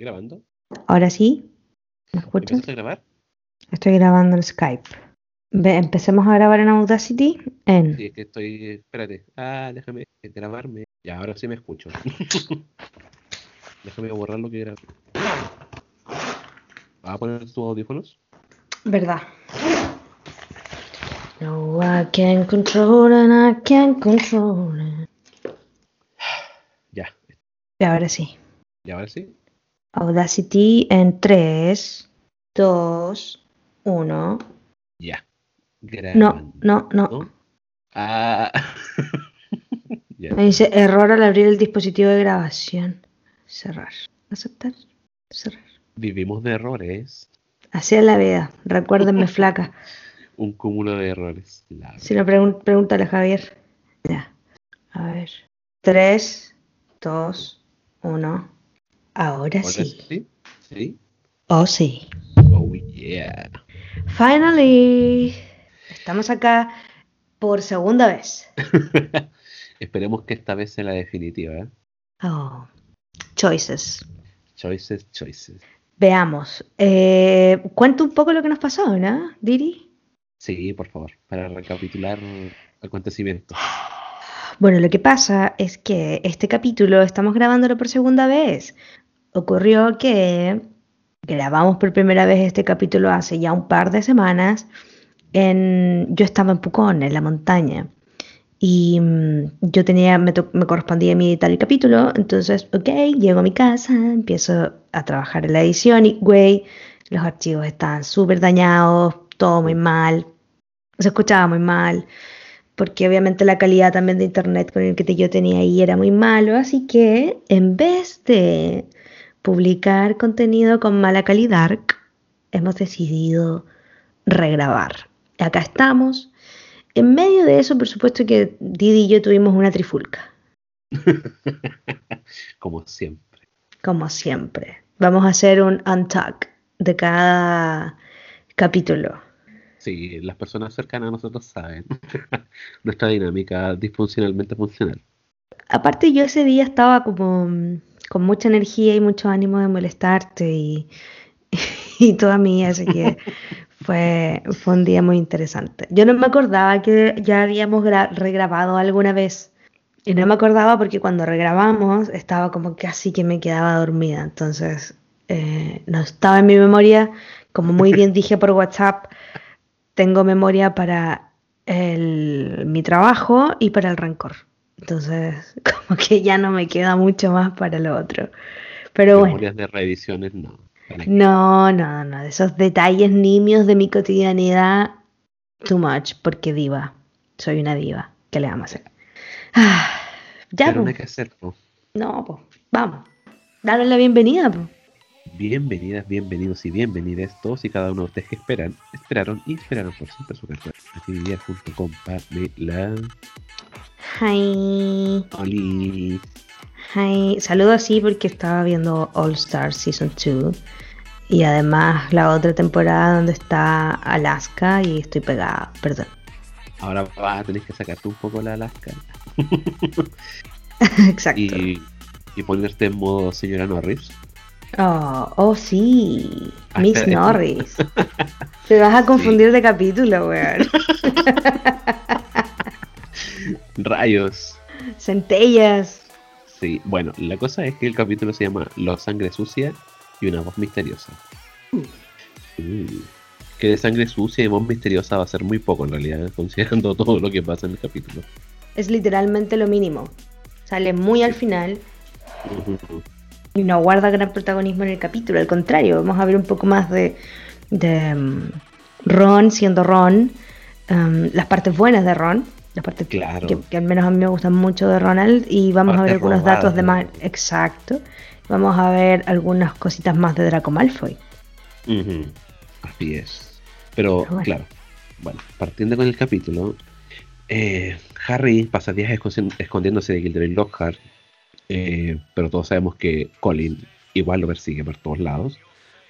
grabando? Ahora sí. ¿Me escuchas? ¿Empezaste a grabar? Estoy grabando en Skype. Ve, empecemos a grabar en Audacity en... Sí, es que estoy. Espérate. Ah, déjame grabarme. Ya, ahora sí me escucho. déjame borrar lo que grabé. ¿Vas a poner tus audífonos? ¿Verdad? No, I can't control and I can't control it. Ya, Y ahora sí. ya ahora sí. Audacity en 3, 2, 1. Ya. No, Grabando. no, no. ¿No? Ah. Me dice error al abrir el dispositivo de grabación. Cerrar. Aceptar. Cerrar. Vivimos de errores. Así es la vida. Recuérdenme, flaca. Un cúmulo de errores. La- Si no, pregun- pregúntale a Javier. Ya. A ver. 3, 2, 1. Ahora ¿Ahora sí. sí? ¿Sí? Oh, sí. Oh, yeah. Finally. Estamos acá por segunda vez. Esperemos que esta vez sea la definitiva. ¿eh? Oh. Choices. Choices, choices. Veamos. Eh, cuento un poco lo que nos pasó, ¿no, Diri? Sí, por favor, para recapitular acontecimientos. Bueno, lo que pasa es que este capítulo estamos grabándolo por segunda vez. Ocurrió que grabamos por primera vez este capítulo hace ya un par de semanas. En, yo estaba en Pucón, en la montaña. Y mm, yo tenía, me, correspondía a mí editar el capítulo. Entonces, ok, llego a mi casa, empiezo a trabajar en la edición y, güey, los archivos estaban súper dañados, todo muy mal. Se escuchaba muy mal porque obviamente la calidad también de internet con el que yo tenía ahí era muy malo, así que en vez de publicar contenido con mala calidad, hemos decidido regrabar. Acá estamos. En medio de eso, por supuesto que Didi y yo tuvimos una trifulca, Como siempre. como siempre. Vamos a hacer un untalk de cada capítulo. Sí, las personas cercanas a nosotros saben nuestra dinámica disfuncionalmente funcional. Aparte yo ese día estaba como mm, con mucha energía y mucho ánimo de molestarte y, y toda mí, así que fue, fue un día muy interesante. Yo no me acordaba que ya habíamos gra- regrabado alguna vez y no me acordaba porque cuando regrabamos estaba como casi que me quedaba dormida, entonces eh, no estaba en mi memoria, como muy bien dije por WhatsApp, tengo memoria para el- mi trabajo y para el rencor. Entonces, como que ya no me queda mucho más para lo otro. Pero bueno, Memorias de revisiones, no. No, no, no, de esos detalles nimios de mi cotidianidad, too much, porque diva, soy una diva, ¿qué le vamos a hacer? Ah, ya, pues, no, pues, vamos, darle la bienvenida, pues. Bienvenidas, bienvenidos y bienvenidas todos y cada uno de ustedes que esperan, esperaron y esperaron por siempre su carta. Aquí vivía junto con Pamela. Hi, Oli. hi, saludo así porque estaba viendo All Star Season 2 y además la otra temporada donde está Alaska y estoy pegada, perdón. Ahora vas a tener que sacarte un poco la Alaska Exacto. y, y ponerte en modo señora Norris. Oh, oh sí, Miss Norris. Te vas a confundir de capítulo, weón. Rayos. Centellas. Sí, bueno, la cosa es que el capítulo se llama Los Sangre Sucia y una voz misteriosa. Mm. Que de sangre sucia y voz misteriosa va a ser muy poco en realidad, considerando todo lo que pasa en el capítulo. Es literalmente lo mínimo. Sale muy al final. Y no guarda gran protagonismo en el capítulo. Al contrario, vamos a ver un poco más de, de mm, Ron siendo Ron, um, las partes buenas de Ron, las partes Claro. que, que al menos a mí me gustan mucho de Ronald y vamos a ver algunos datos de más. Exacto. Vamos a ver algunas cositas más de Draco Malfoy. Ujú. Así es. Pero, Pero bueno. claro, bueno, partiendo con el capítulo, eh, Harry pasa días escondi- escondiéndose de Gilderoy Lockhart, eh, pero todos sabemos que Colin igual lo persigue por todos lados,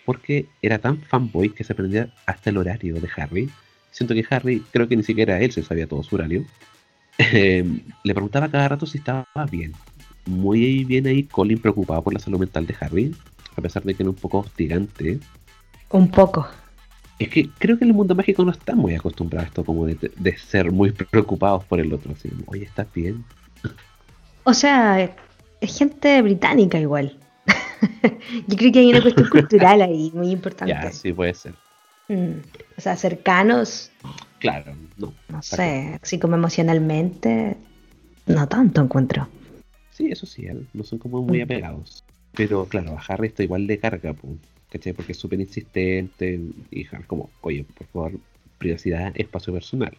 porque era tan fanboy que se aprendía hasta el horario de Harry. Siento que Harry, creo que ni siquiera él se sabía todo su horario. Eh, le preguntaba cada rato si estaba bien. Muy bien ahí, Colin preocupado por la salud mental de Harry, a pesar de que es un poco hostigante. Un poco. Es que creo que en el mundo mágico no están muy acostumbrados a esto, como de, de ser muy preocupados por el otro. Así oye, ¿estás bien? O sea, es gente británica igual. Yo creo que hay una cuestión cultural ahí muy importante. Ya, sí puede ser. Mm, O sea, cercanos, Claro, no. no está sé, así como emocionalmente, no tanto encuentro. Sí, eso sí, no son como muy Mm. apegados. Pero claro, a Harry esto igual le carga, po, ¿cachai? Porque es súper insistente y Harry como, oye, por favor, privacidad, espacio personal.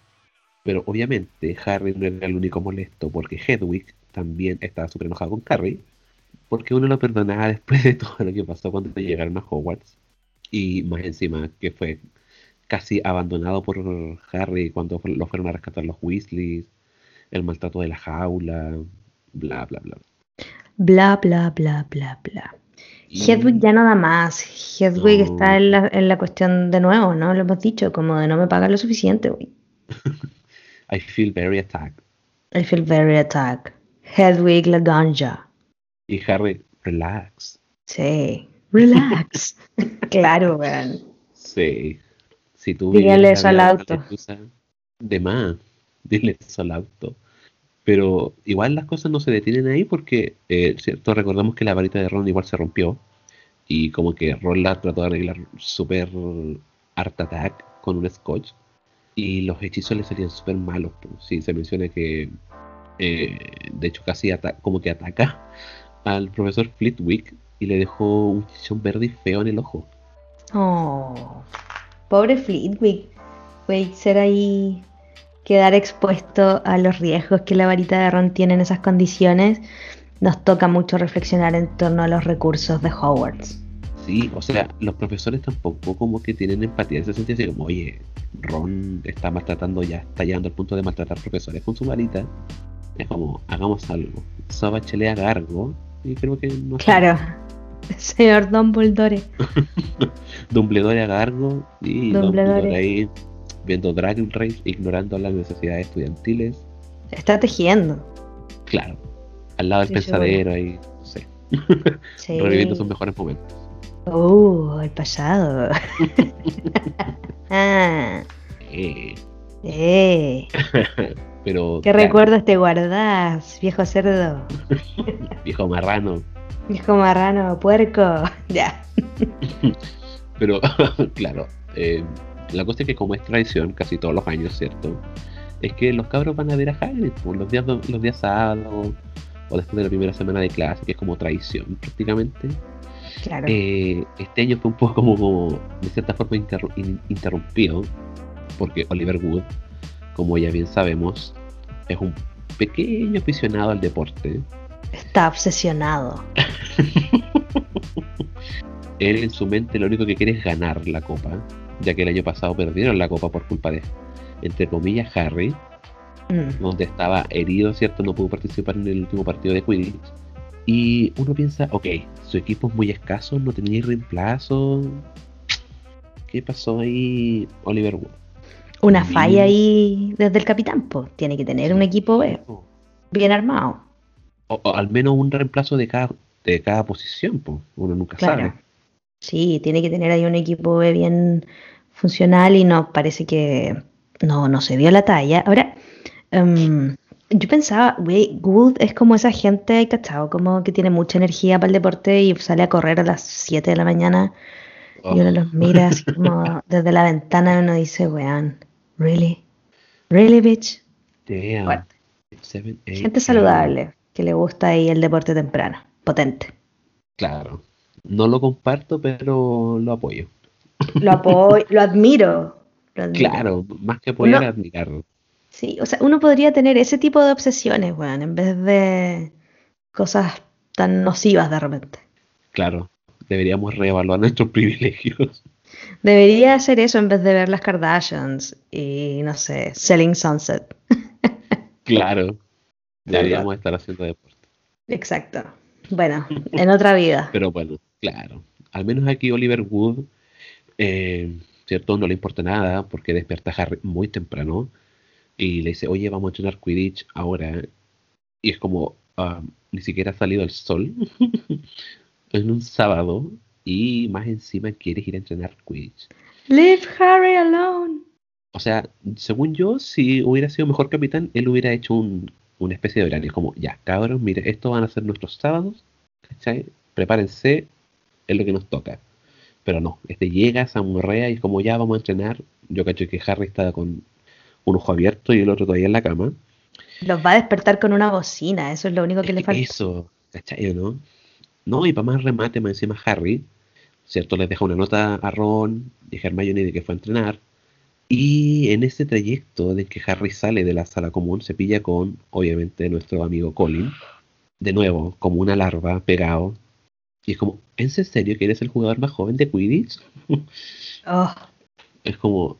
Pero obviamente Harry no era el único molesto porque Hedwig también estaba súper enojado con Harry porque uno lo perdonaba después de todo lo que pasó cuando llegaron a Hogwarts. Y más encima que fue casi abandonado por Harry cuando lo fueron a rescatar los Weasleys, el maltrato de la jaula, bla, bla, bla. Bla, bla, bla, bla, bla. Y- Hedwig ya no da más. Hedwig No. está en la, en la cuestión de nuevo, ¿no? Lo hemos dicho, como de no me pagan lo suficiente, güey. I feel very attacked. I feel very attacked. Hedwig la ganja. Y Harry, relax. Sí. Relax. claro, weón. Sí. Si tú Dígale eso al auto. De más. Dile eso al auto. Pero igual las cosas no se detienen ahí porque, eh, cierto, recordamos que la varita de Ron igual se rompió. Y como que Ron la trató de arreglar súper art attack con un scotch. Y los hechizos le salían súper malos. pues. Sí, se menciona que, eh, de hecho, casi como que ataca al profesor Flitwick y le dejó un chichón verde y feo en el ojo. Oh. Pobre Flitwick. Güey, ser ahí. Quedar expuesto a los riesgos que la varita de Ron tiene en esas condiciones. Nos toca mucho reflexionar en torno a los recursos de Hogwarts. Sí, o sea, los profesores tampoco como que tienen empatía en ese sentido, así como, oye, Ron está maltratando, ya está llegando al punto de maltratar profesores con su varita. Es como, hagamos algo. Soba chelea Gargo y creo que no Claro. Señor Dumbledore. Dumbledore a Gargo y Dumbledore. Ahí viendo Drag Race, ignorando las necesidades estudiantiles. Está tejiendo. Claro, al lado del pensadero ahí, no sé, Sí. reviviendo sus mejores momentos. Uh, el pasado. ah, Eh, eh. Pero, ¿Qué claro, recuerdos te guardás, viejo cerdo? viejo marrano. Viejo marrano, puerco. Ya. Pero, claro, eh, la cosa es que como es tradición, casi todos los años, ¿cierto? Es que los cabros van a ver a Hagrid pues, los días los días sábados o después de la primera semana de clase, que es como tradición prácticamente. Claro. Eh, este año fue un poco como, como, de cierta forma interru- in- interrumpido, porque Oliver Wood, como ya bien sabemos, es un pequeño aficionado al deporte. Está obsesionado. Él en su mente lo único que quiere es ganar la copa, ya que el año pasado perdieron la copa por culpa de, entre comillas, Harry, Mm. donde estaba herido, ¿cierto? No pudo participar en el último partido de Quidditch. Y uno piensa, ok, su equipo es muy escaso, no tenía reemplazo. ¿Qué pasó ahí, Oliver Wood? Una Sí. falla ahí desde el capitán, po. Tiene que tener un equipo B, O, bien armado. o al menos un reemplazo de cada, de cada posición, pues. Uno nunca Claro. sabe. Sí, tiene que tener ahí un equipo B bien funcional y no parece que no, no se dio la talla. Ahora, em, yo pensaba, güey, Good es como esa gente, ¿cachado? Como que tiene mucha energía para el deporte y sale a correr a las 7 de la mañana Oh, y uno los mira así como desde la ventana y uno dice, weón, ¿really? ¿Really, bitch? damn. Fuerte. Seven, eight, Gente saludable, que le gusta ahí el deporte temprano, potente. Claro. No lo comparto, pero lo apoyo. Lo apoyo, lo admiro. lo admiro. Claro, más que apoyar, Uno- admirarlo. Sí, o sea, uno podría tener ese tipo de obsesiones, weón, en vez de cosas tan nocivas de repente. Claro, deberíamos reevaluar nuestros privilegios. Debería hacer eso en vez de ver las Kardashians y, no sé, Selling Sunset. Claro, deberíamos estar haciendo deporte. Exacto. Bueno, en otra vida. Pero bueno, claro. Al menos aquí Oliver Wood, eh, ¿cierto? No le importa nada porque despierta a Harry muy temprano y le dice, oye, vamos a entrenar Quidditch ahora. Y es como, ah, ni siquiera ha salido el sol en un sábado y más encima quieres ir a entrenar Quidditch. Leave Harry alone. O sea, según yo, si hubiera sido mejor capitán, él hubiera hecho un, una especie de horario. Como, ya, cabros, mire, estos van a ser nuestros sábados, ¿cachai? Prepárense, es lo que nos toca. Pero no, este llega, a morrea y es como, ya vamos a entrenar. Yo cacho que Harry está con un ojo abierto y el otro todavía en la cama. Los va a despertar con una bocina, eso es lo único que le falta. Eso, ¿cachai? ¿no? No, y para más remate, más encima Harry, ¿cierto? Les deja una nota a Ron y Hermione de que fue a entrenar y en ese trayecto de que Harry sale de la sala común, se pilla con, obviamente, nuestro amigo Colin. De nuevo, como una larva, pegado. Y es como, ¿en serio que eres el jugador más joven de Quidditch? Oh. Es como,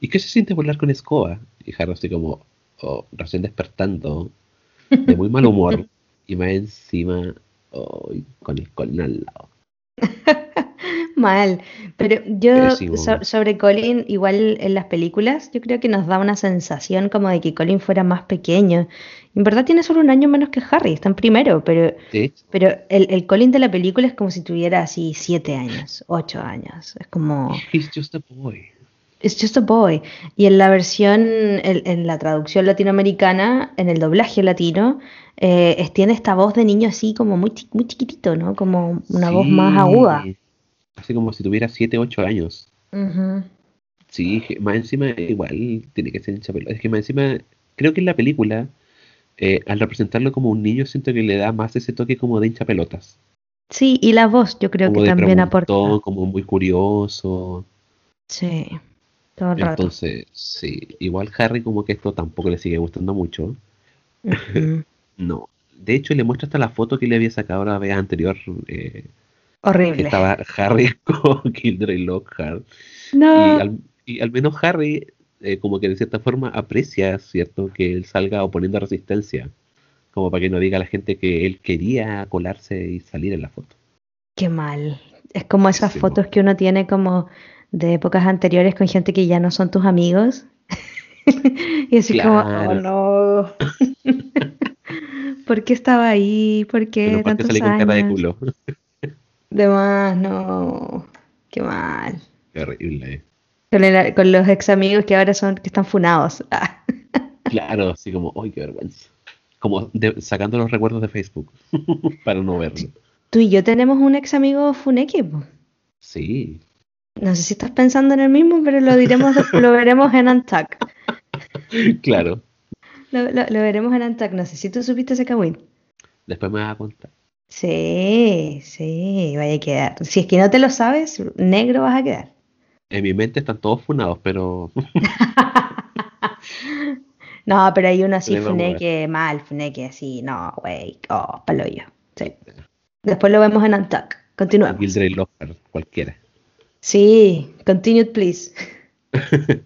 ¿y qué se siente volar con escoba? Y Harry así como, oh, recién despertando, de muy mal humor. y más encima, oh, con el Colin al lado. Mal. Pero yo sobre Colin, igual en las películas, yo creo que nos da una sensación como de que Colin fuera más pequeño. En verdad tiene solo un año menos que Harry, está en primero, pero, pero el, el, Colin de la película es como si tuviera así siete años, ocho años. Es como... He's just a boy. It's just a boy. Y en la versión, en, la traducción latinoamericana, en el doblaje latino, eh, tiene esta voz de niño así como muy, muy chiquitito, ¿no? Como una voz más aguda. Así como si tuviera 7, 8 años. Sí, más encima igual tiene que ser hincha Es que más encima, creo que en la película, eh, al representarlo como un niño, siento que le da más ese toque como de hincha pelotas. Sí, y la voz yo creo que también aporta. Como muy curioso. Sí, todo el Entonces, sí, igual Harry como que esto tampoco le sigue gustando mucho. no. De hecho, le muestra hasta la foto que le había sacado la vez anterior eh, Horrible. Estaba Harry con Kildred Lockhart. No. Y al, menos Harry, eh, como que de cierta forma aprecia, ¿cierto? Que él salga oponiendo resistencia. Como para que no diga a la gente que él quería colarse y salir en la foto. Qué mal. Es como esas fotos que uno tiene como de épocas anteriores con gente que ya no son tus amigos. y así como, oh no. ¿Por qué estaba ahí? ¿Por qué tantos salí con cara de culo. De más, no. Qué mal. Qué horrible. Con, los ex amigos que ahora son, que están funados. claro, así como, ¡ay, qué vergüenza! Como sacando los recuerdos de Facebook para no verlo. Tú y yo tenemos un ex amigo funeque. Sí. No sé si estás pensando en el mismo, pero lo diremos, lo veremos en Antac. Claro. Lo, veremos en Antac. No sé si tú supiste ese Kawin. Después me vas a contar. Sí, sí, vaya a quedar. Si es que no te lo sabes, negro vas a quedar. En mi mente están todos funados, pero. no, pero hay uno así, funeque mal, funeque así, no, güey, oh, palo yo. Sí. Después lo vemos en Antac. Continuamos. Gildred Lockhart, cualquiera. Sí, continue, please.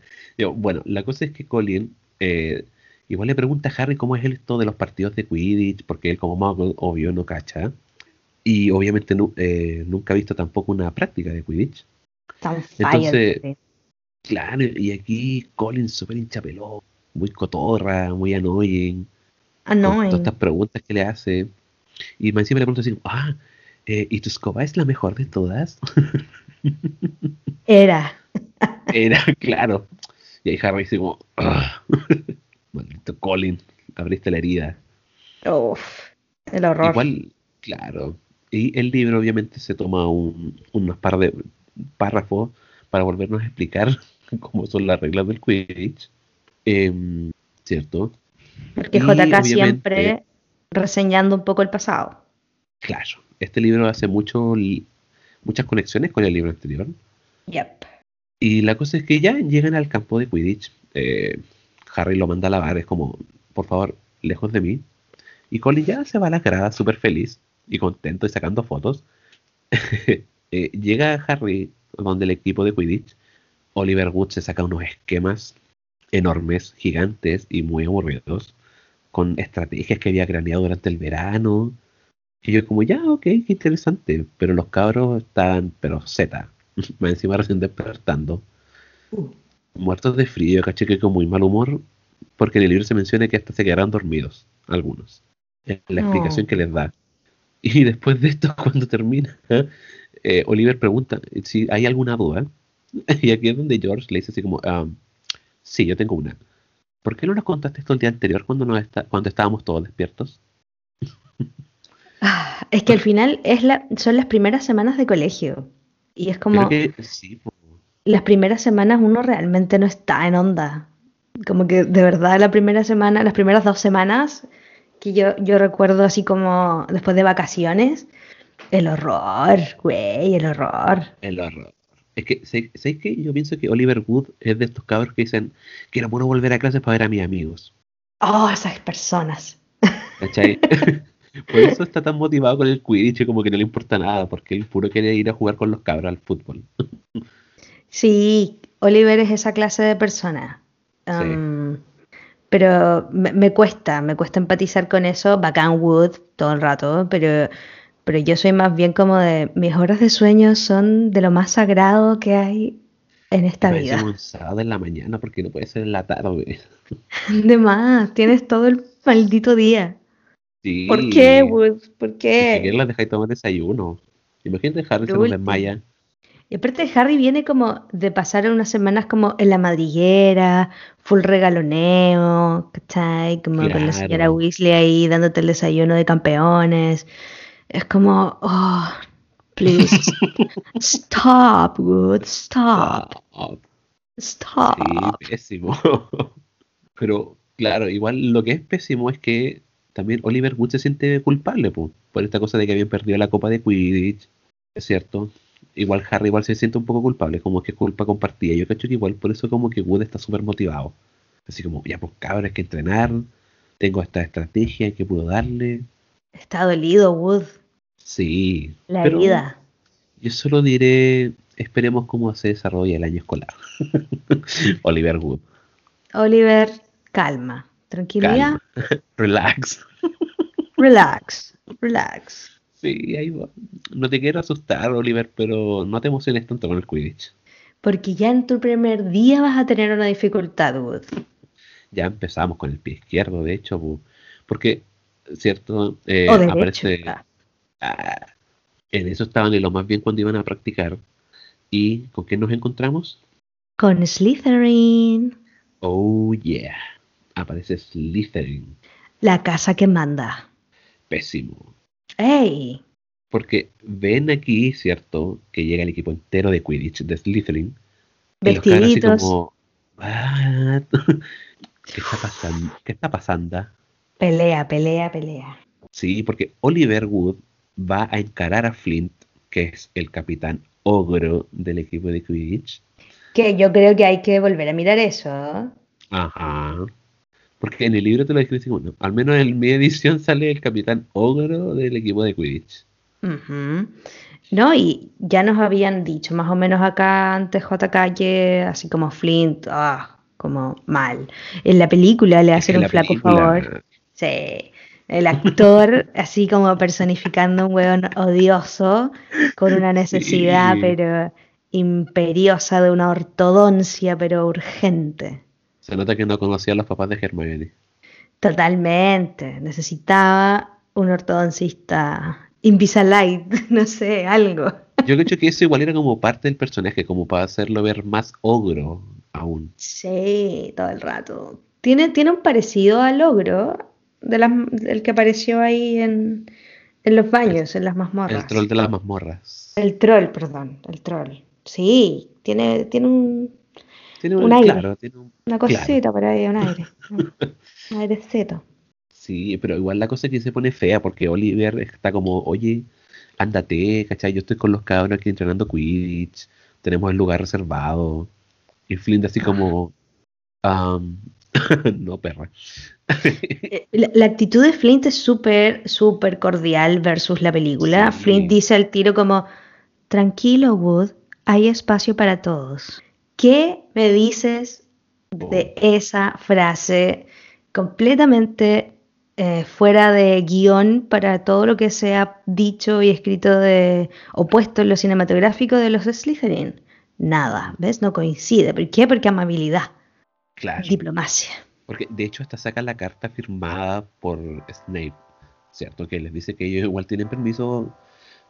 bueno, la cosa es que Colin eh, Igual le pregunta a Harry cómo es esto de los partidos de Quidditch, porque él como más obvio no cacha. Y obviamente eh, nunca ha visto tampoco una práctica de Quidditch. Entonces, claro, y aquí Colin súper hinchapeló, muy cotorra, muy annoying. Annoying. todas estas preguntas que le hace. Y encima le pregunta así, ah, eh, ¿y tu escoba es la mejor de todas? Era. Era, claro. Y ahí Harry dice como, ah". Maldito Colin, abriste la herida. Uf, el horror. Igual, claro. Y el libro obviamente se toma un, unos par de párrafos para volvernos a explicar cómo son las reglas del Quidditch. Em, ¿Cierto? Porque JK siempre reseñando un poco el pasado. Claro, este libro hace mucho, muchas conexiones con el libro anterior. Yep. Y la cosa es que ya llegan al campo de Quidditch. Eh, Harry lo manda a lavar, es como, por favor, lejos de mí. Y Colin ya se va a la grada súper feliz y contento y sacando fotos. Eh, llega Harry donde el equipo de Quidditch. Oliver Wood se saca unos esquemas enormes, gigantes y muy aburridos, con estrategias que había craneado durante el verano. Y yo como, ya, ok, qué interesante. Pero los cabros estaban, pero Z, encima recién despertando. Uh muertos de frío, caché que con muy mal humor, porque en el libro se menciona que hasta se quedarán dormidos, algunos, en la explicación que les da. Y después de esto, cuando termina, eh, Oliver pregunta si hay alguna duda. Y aquí es donde George le dice así como, ah, sí, yo tengo una. ¿Por qué no nos contaste esto el día anterior cuando, no está, cuando estábamos todos despiertos? Ah, es que al final es la, son las primeras semanas de colegio. Y es como... Que sí. Las primeras semanas uno realmente no está en onda. Como que de verdad la primera semana, las primeras dos semanas que yo, yo recuerdo así como después de vacaciones, el horror, güey, el horror. el horror. Es que, ¿sabes qué? Yo pienso que Oliver Wood es de estos cabros que dicen, quiero bueno volver a clases para ver a mis amigos. Oh, esas personas. ¿Cachai? Por eso está tan motivado con el Quidditch, como que no le importa nada, porque él puro quiere ir a jugar con los cabros al fútbol. Sí, Oliver es esa clase de persona. Sí. Um, pero me, me cuesta, me cuesta empatizar con eso. Bacán Wood todo el rato, pero, pero yo soy más bien como de mis horas de sueño son de lo más sagrado que hay en esta Me vida. un sábado en la mañana, porque no puede ser en la tarde. De más, tienes todo el maldito día. Sí. ¿Por qué, Wood? ¿Por Ni siquiera qué? las dejáis tomar desayuno. Imagínate nos último. desmaya. Y aparte Harry viene como de pasar unas semanas como en la madriguera, full regaloneo, ¿cachai? Como con la señora. Weasley ahí dándote el desayuno de campeones. Es como, oh, please, stop, Wood, stop, Ah, stop. Sí, pésimo. Pero claro, igual lo que es pésimo es que también Oliver Wood se siente culpable po, por esta cosa de que habían perdido la copa de Quidditch, es cierto. Igual Harry igual se siente un poco culpable, como que es culpa compartida. Yo cacho que igual por eso como que Wood está súper motivado. Así como, ya pues cabrón, hay que entrenar, tengo esta estrategia que puedo darle. Está dolido, Wood, Sí, la pero vida. yo solo diré, esperemos cómo se desarrolla el año escolar. Oliver Wood, Oliver, calma, tranquilidad, calma, relax. relax, relax. Sí, ahí va. No te quiero asustar, Oliver, pero no te emociones tanto con el Quidditch. Porque ya en tu primer día vas a tener una dificultad, Wood. Ya empezamos con el pie izquierdo, de hecho, bu- porque, ¿cierto? Eh, o derecho. aparece, ah. ah, en eso estaban en lo más bien cuando iban a practicar. ¿Y con qué nos encontramos? Con Slytherin, Oh, yeah. Aparece Slytherin. la casa que manda. Pésimo. ¡Ey! Porque ven aquí, ¿cierto? Que llega el equipo entero de Quidditch de Slytherin. Y los así Vestiditos, como, "What? ¿Qué está pasando? ¿Qué está pasando? pelea, pelea, pelea. Sí, porque Oliver Wood va a encarar a Flint, que es el capitán ogro del equipo de Quidditch. Que yo creo que hay que volver a mirar eso. Ajá. Porque en el libro te lo describe como, no, al menos en mi edición sale el capitán ogro del equipo de Quidditch. No, y ya nos habían dicho más o menos acá antes JK que así como Flint, ah, como mal. En la película le hacen un la flaco película- favor. Sí, el actor así como personificando un hueón odioso con una necesidad Sí. pero imperiosa de una ortodoncia pero urgente. Se nota que no conocía a los papás de Hermione. Totalmente. Necesitaba un ortodoncista Invisalign, no sé, algo. Yo creo que eso igual era como parte del personaje, como para hacerlo ver más ogro aún. Sí, todo el rato. Tiene, tiene un parecido al ogro de las, del que apareció ahí en, en los baños, en las mazmorras. El troll de las mazmorras. El troll, perdón, el troll. Sí, tiene, tiene un, Tiene un un, aire. claro, tiene un, una claro. cosita por ahí, un aire. Un, airecito. Sí, pero igual la cosa que se pone fea porque Oliver está como, oye, ándate, ¿cachai? Yo estoy con los cabros aquí entrenando Quidditch, tenemos el lugar reservado. Y Flint así como, "Am, no, perra. Eh, La, la actitud de Flint es súper, súper cordial versus la película. Sí. Flint dice al tiro como, tranquilo Wood, hay espacio para todos. ¿Qué me dices de esa frase completamente eh, fuera de guion para todo lo que se ha dicho y escrito de opuesto en lo cinematográfico de los Slytherin? Nada, ¿ves? No coincide. ¿Por qué? Porque amabilidad, Claro. diplomacia. Porque de hecho hasta saca la carta firmada por Snape, ¿cierto? Que les dice que ellos igual tienen permiso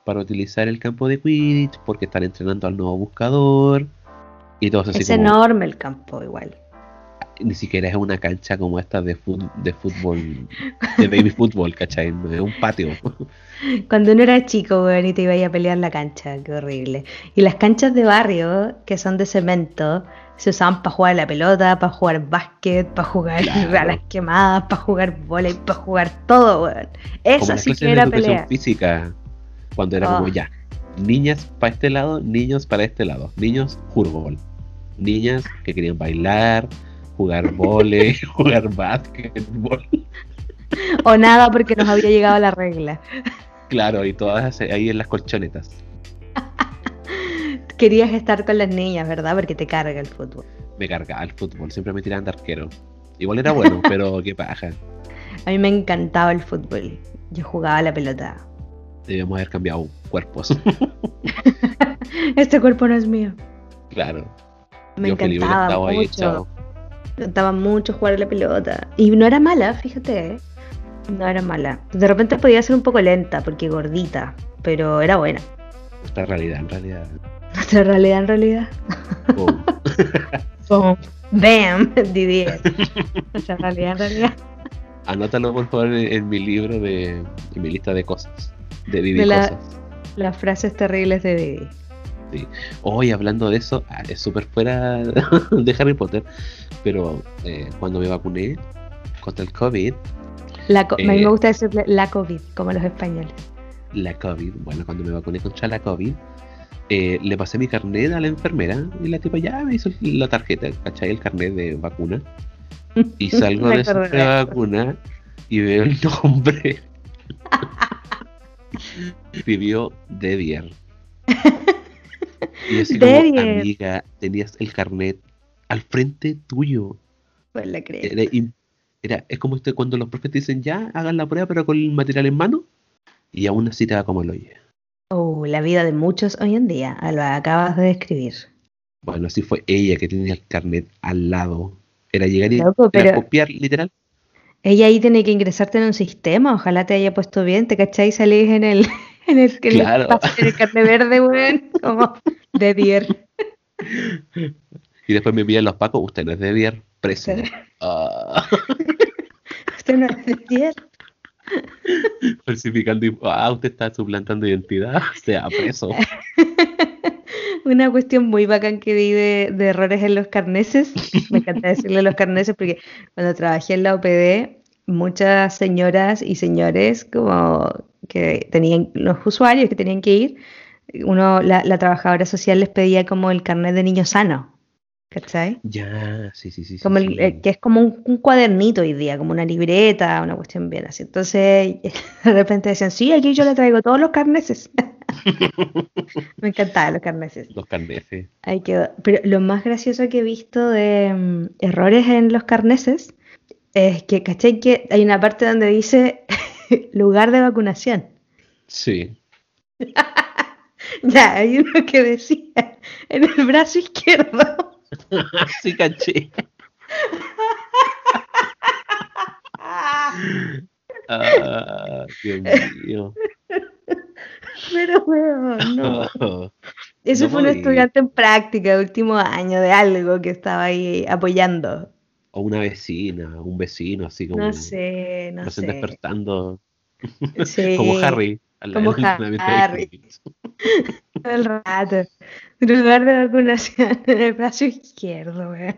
para utilizar el campo de Quidditch porque están entrenando al nuevo buscador y todo así Es como enorme el campo igual. ni siquiera es una cancha como esta de, fut- de fútbol, de baby fútbol, ¿cachai? Es un patio. Cuando uno era chico, weón, y te iba a pelear la cancha, qué horrible. Y las canchas de barrio, que son de cemento, se usaban para jugar a la pelota, para jugar básquet, para jugar Claro. a las quemadas, para jugar volei, para jugar todo, weón. Eso sí que era pelea. física, cuando era como Ah. ya, niñas para este lado, niños para este lado, niños fútbol, niñas que querían bailar, jugar vole, jugar básquetbol, O nada porque nos había llegado la regla. claro, y todas ahí en las colchonetas. Querías estar con las niñas, ¿verdad? Porque te carga el fútbol. Me cargaba el fútbol, siempre me tiraban de arquero. Igual era bueno, pero qué paja. A mí me encantaba el fútbol. Yo jugaba a la pelota. Debíamos haber cambiado cuerpos. Este cuerpo no es mío. claro. Me Yo encantaba mucho. Me encantaba mucho jugar a la pelota. Y no era mala, fíjate. ¿eh? No era mala. De repente podía ser un poco lenta porque gordita, pero era buena. Nuestra realidad, en realidad. Nuestra realidad en realidad. Boom. Boom. Bam, Didier. Nuestra realidad en realidad. Anótalo por favor en, en mi libro de. en mi lista de cosas. De Didi De la- cosas. Las frases terribles de Didi. Hoy hablando de eso, ah, es súper fuera de Harry Potter, pero eh, cuando me vacuné contra el COVID, La co- A mí Eh. me gusta decirle la COVID, como los españoles. la COVID, bueno, cuando me vacuné contra la COVID, eh, le pasé mi carnet a la enfermera y la tipa ya me hizo la tarjeta, ¿cachai? El carnet de vacuna. Y salgo de esa vacuna y veo el nombre. Escribió Dedier. Y así como, amiga, tenías el carnet al frente tuyo. Pues la. Era, es como este, cuando los profes te dicen ya, hagan la prueba pero con el material en mano. Y aún así te da como el oye. Oh, la vida de muchos hoy en día. Lo acabas de describir. Bueno, así fue ella que tenía el carnet al lado. Era llegar y Loco, era pero- copiar, literal. Ella ahí tiene que ingresarte en un sistema, ojalá te haya puesto bien, ¿te cachai? Salís en el, en el, el Claro. el carne verde, weón, como de Dier. Y después me envían los pacos, usted no es de Dier, preso. Usted- Ah, Usted no es de Dier. falsificando, ah, usted está suplantando identidad, sea preso. Una cuestión muy bacán que vi de, de errores en los carneses, me encanta decirle los carneses porque cuando trabajé en la OPD, muchas señoras y señores como que tenían, los usuarios que tenían que ir, uno, la, la trabajadora social les pedía como el carnet de niño sano, ¿cachai? Ya, sí, sí, sí. Como el, eh, que es como un, un cuadernito hoy día, como una libreta, una cuestión bien así. Entonces, de repente decían, sí, aquí yo le traigo todos los carneses. Me encantaban los carneses. Los carneses. Ahí quedó. Pero lo más gracioso que he visto de mm, errores en los carneses es que, ¿cachai? Que hay una parte donde dice lugar de vacunación. Sí. Ya, hay uno que decía en el brazo izquierdo. sí, caché. Ah, Dios mío. Pero, weón, no. Eso No fue un estudiante en práctica de último año de algo que estaba ahí apoyando. O una vecina, un vecino, así como No sé, no sé. despertando. Sí, Como Harry. al- como Harry. Todo el rato. En lugar de vacunación en el brazo izquierdo, weón.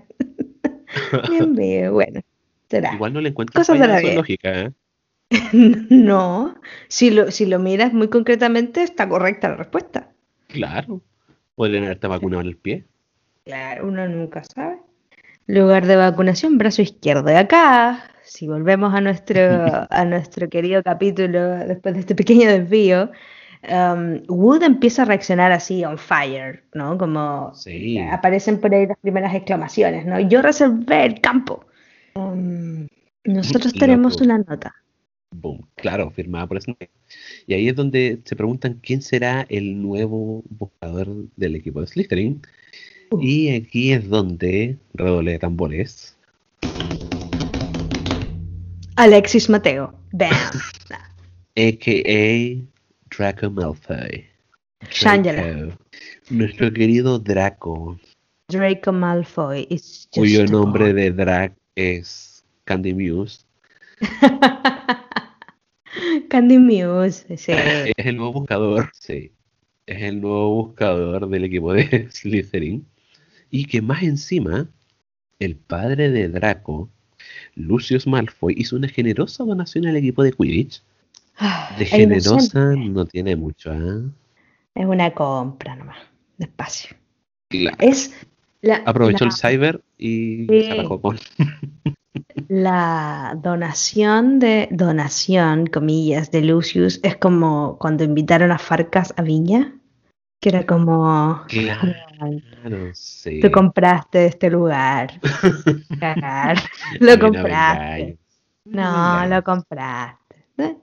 Bien veo, bueno. Será. Igual no le encuentro Cosas de la vida. lógica, ¿eh? No, si lo, si lo miras muy concretamente, está correcta la respuesta. Claro. Podrían haberte vacunado en el pie. Claro, uno nunca sabe. Lugar de vacunación, brazo izquierdo. Y acá, si volvemos a nuestro, a nuestro querido capítulo después de este pequeño desvío, um, Wood empieza a reaccionar así on fire, ¿no? Como Sí. aparecen por ahí las primeras exclamaciones, ¿no? Yo reservé el campo. Um, nosotros tenemos una nota. Boom. Claro, firmada por Snape. Y ahí es donde se preguntan quién será el nuevo buscador del equipo de Slytherin. Y aquí es donde, redoble de tambores, Alexis Mateo. Bam. a.k.a. Draco Malfoy. Shangela. Nuestro querido Draco, Draco Malfoy. It's just cuyo nombre boy. de drag es Candy Muse. Candy Muse. Sí. Es el nuevo buscador, sí. Es el nuevo buscador del equipo de Slytherin. Y que más encima, el padre de Draco, Lucius Malfoy, hizo una generosa donación al equipo de Quidditch. De Es generosa no tiene mucho, ¿ah? Es una compra nomás. Despacio. Claro. Es la, Aprovechó la- el cyber y Sí. se bajó con. La donación de donación, comillas, de Lucius es como cuando invitaron a Farcas a Viña, que era como Claro, sí. tú compraste este lugar. Cagar. Lo compraste. No, lo compraste. ¿Eh?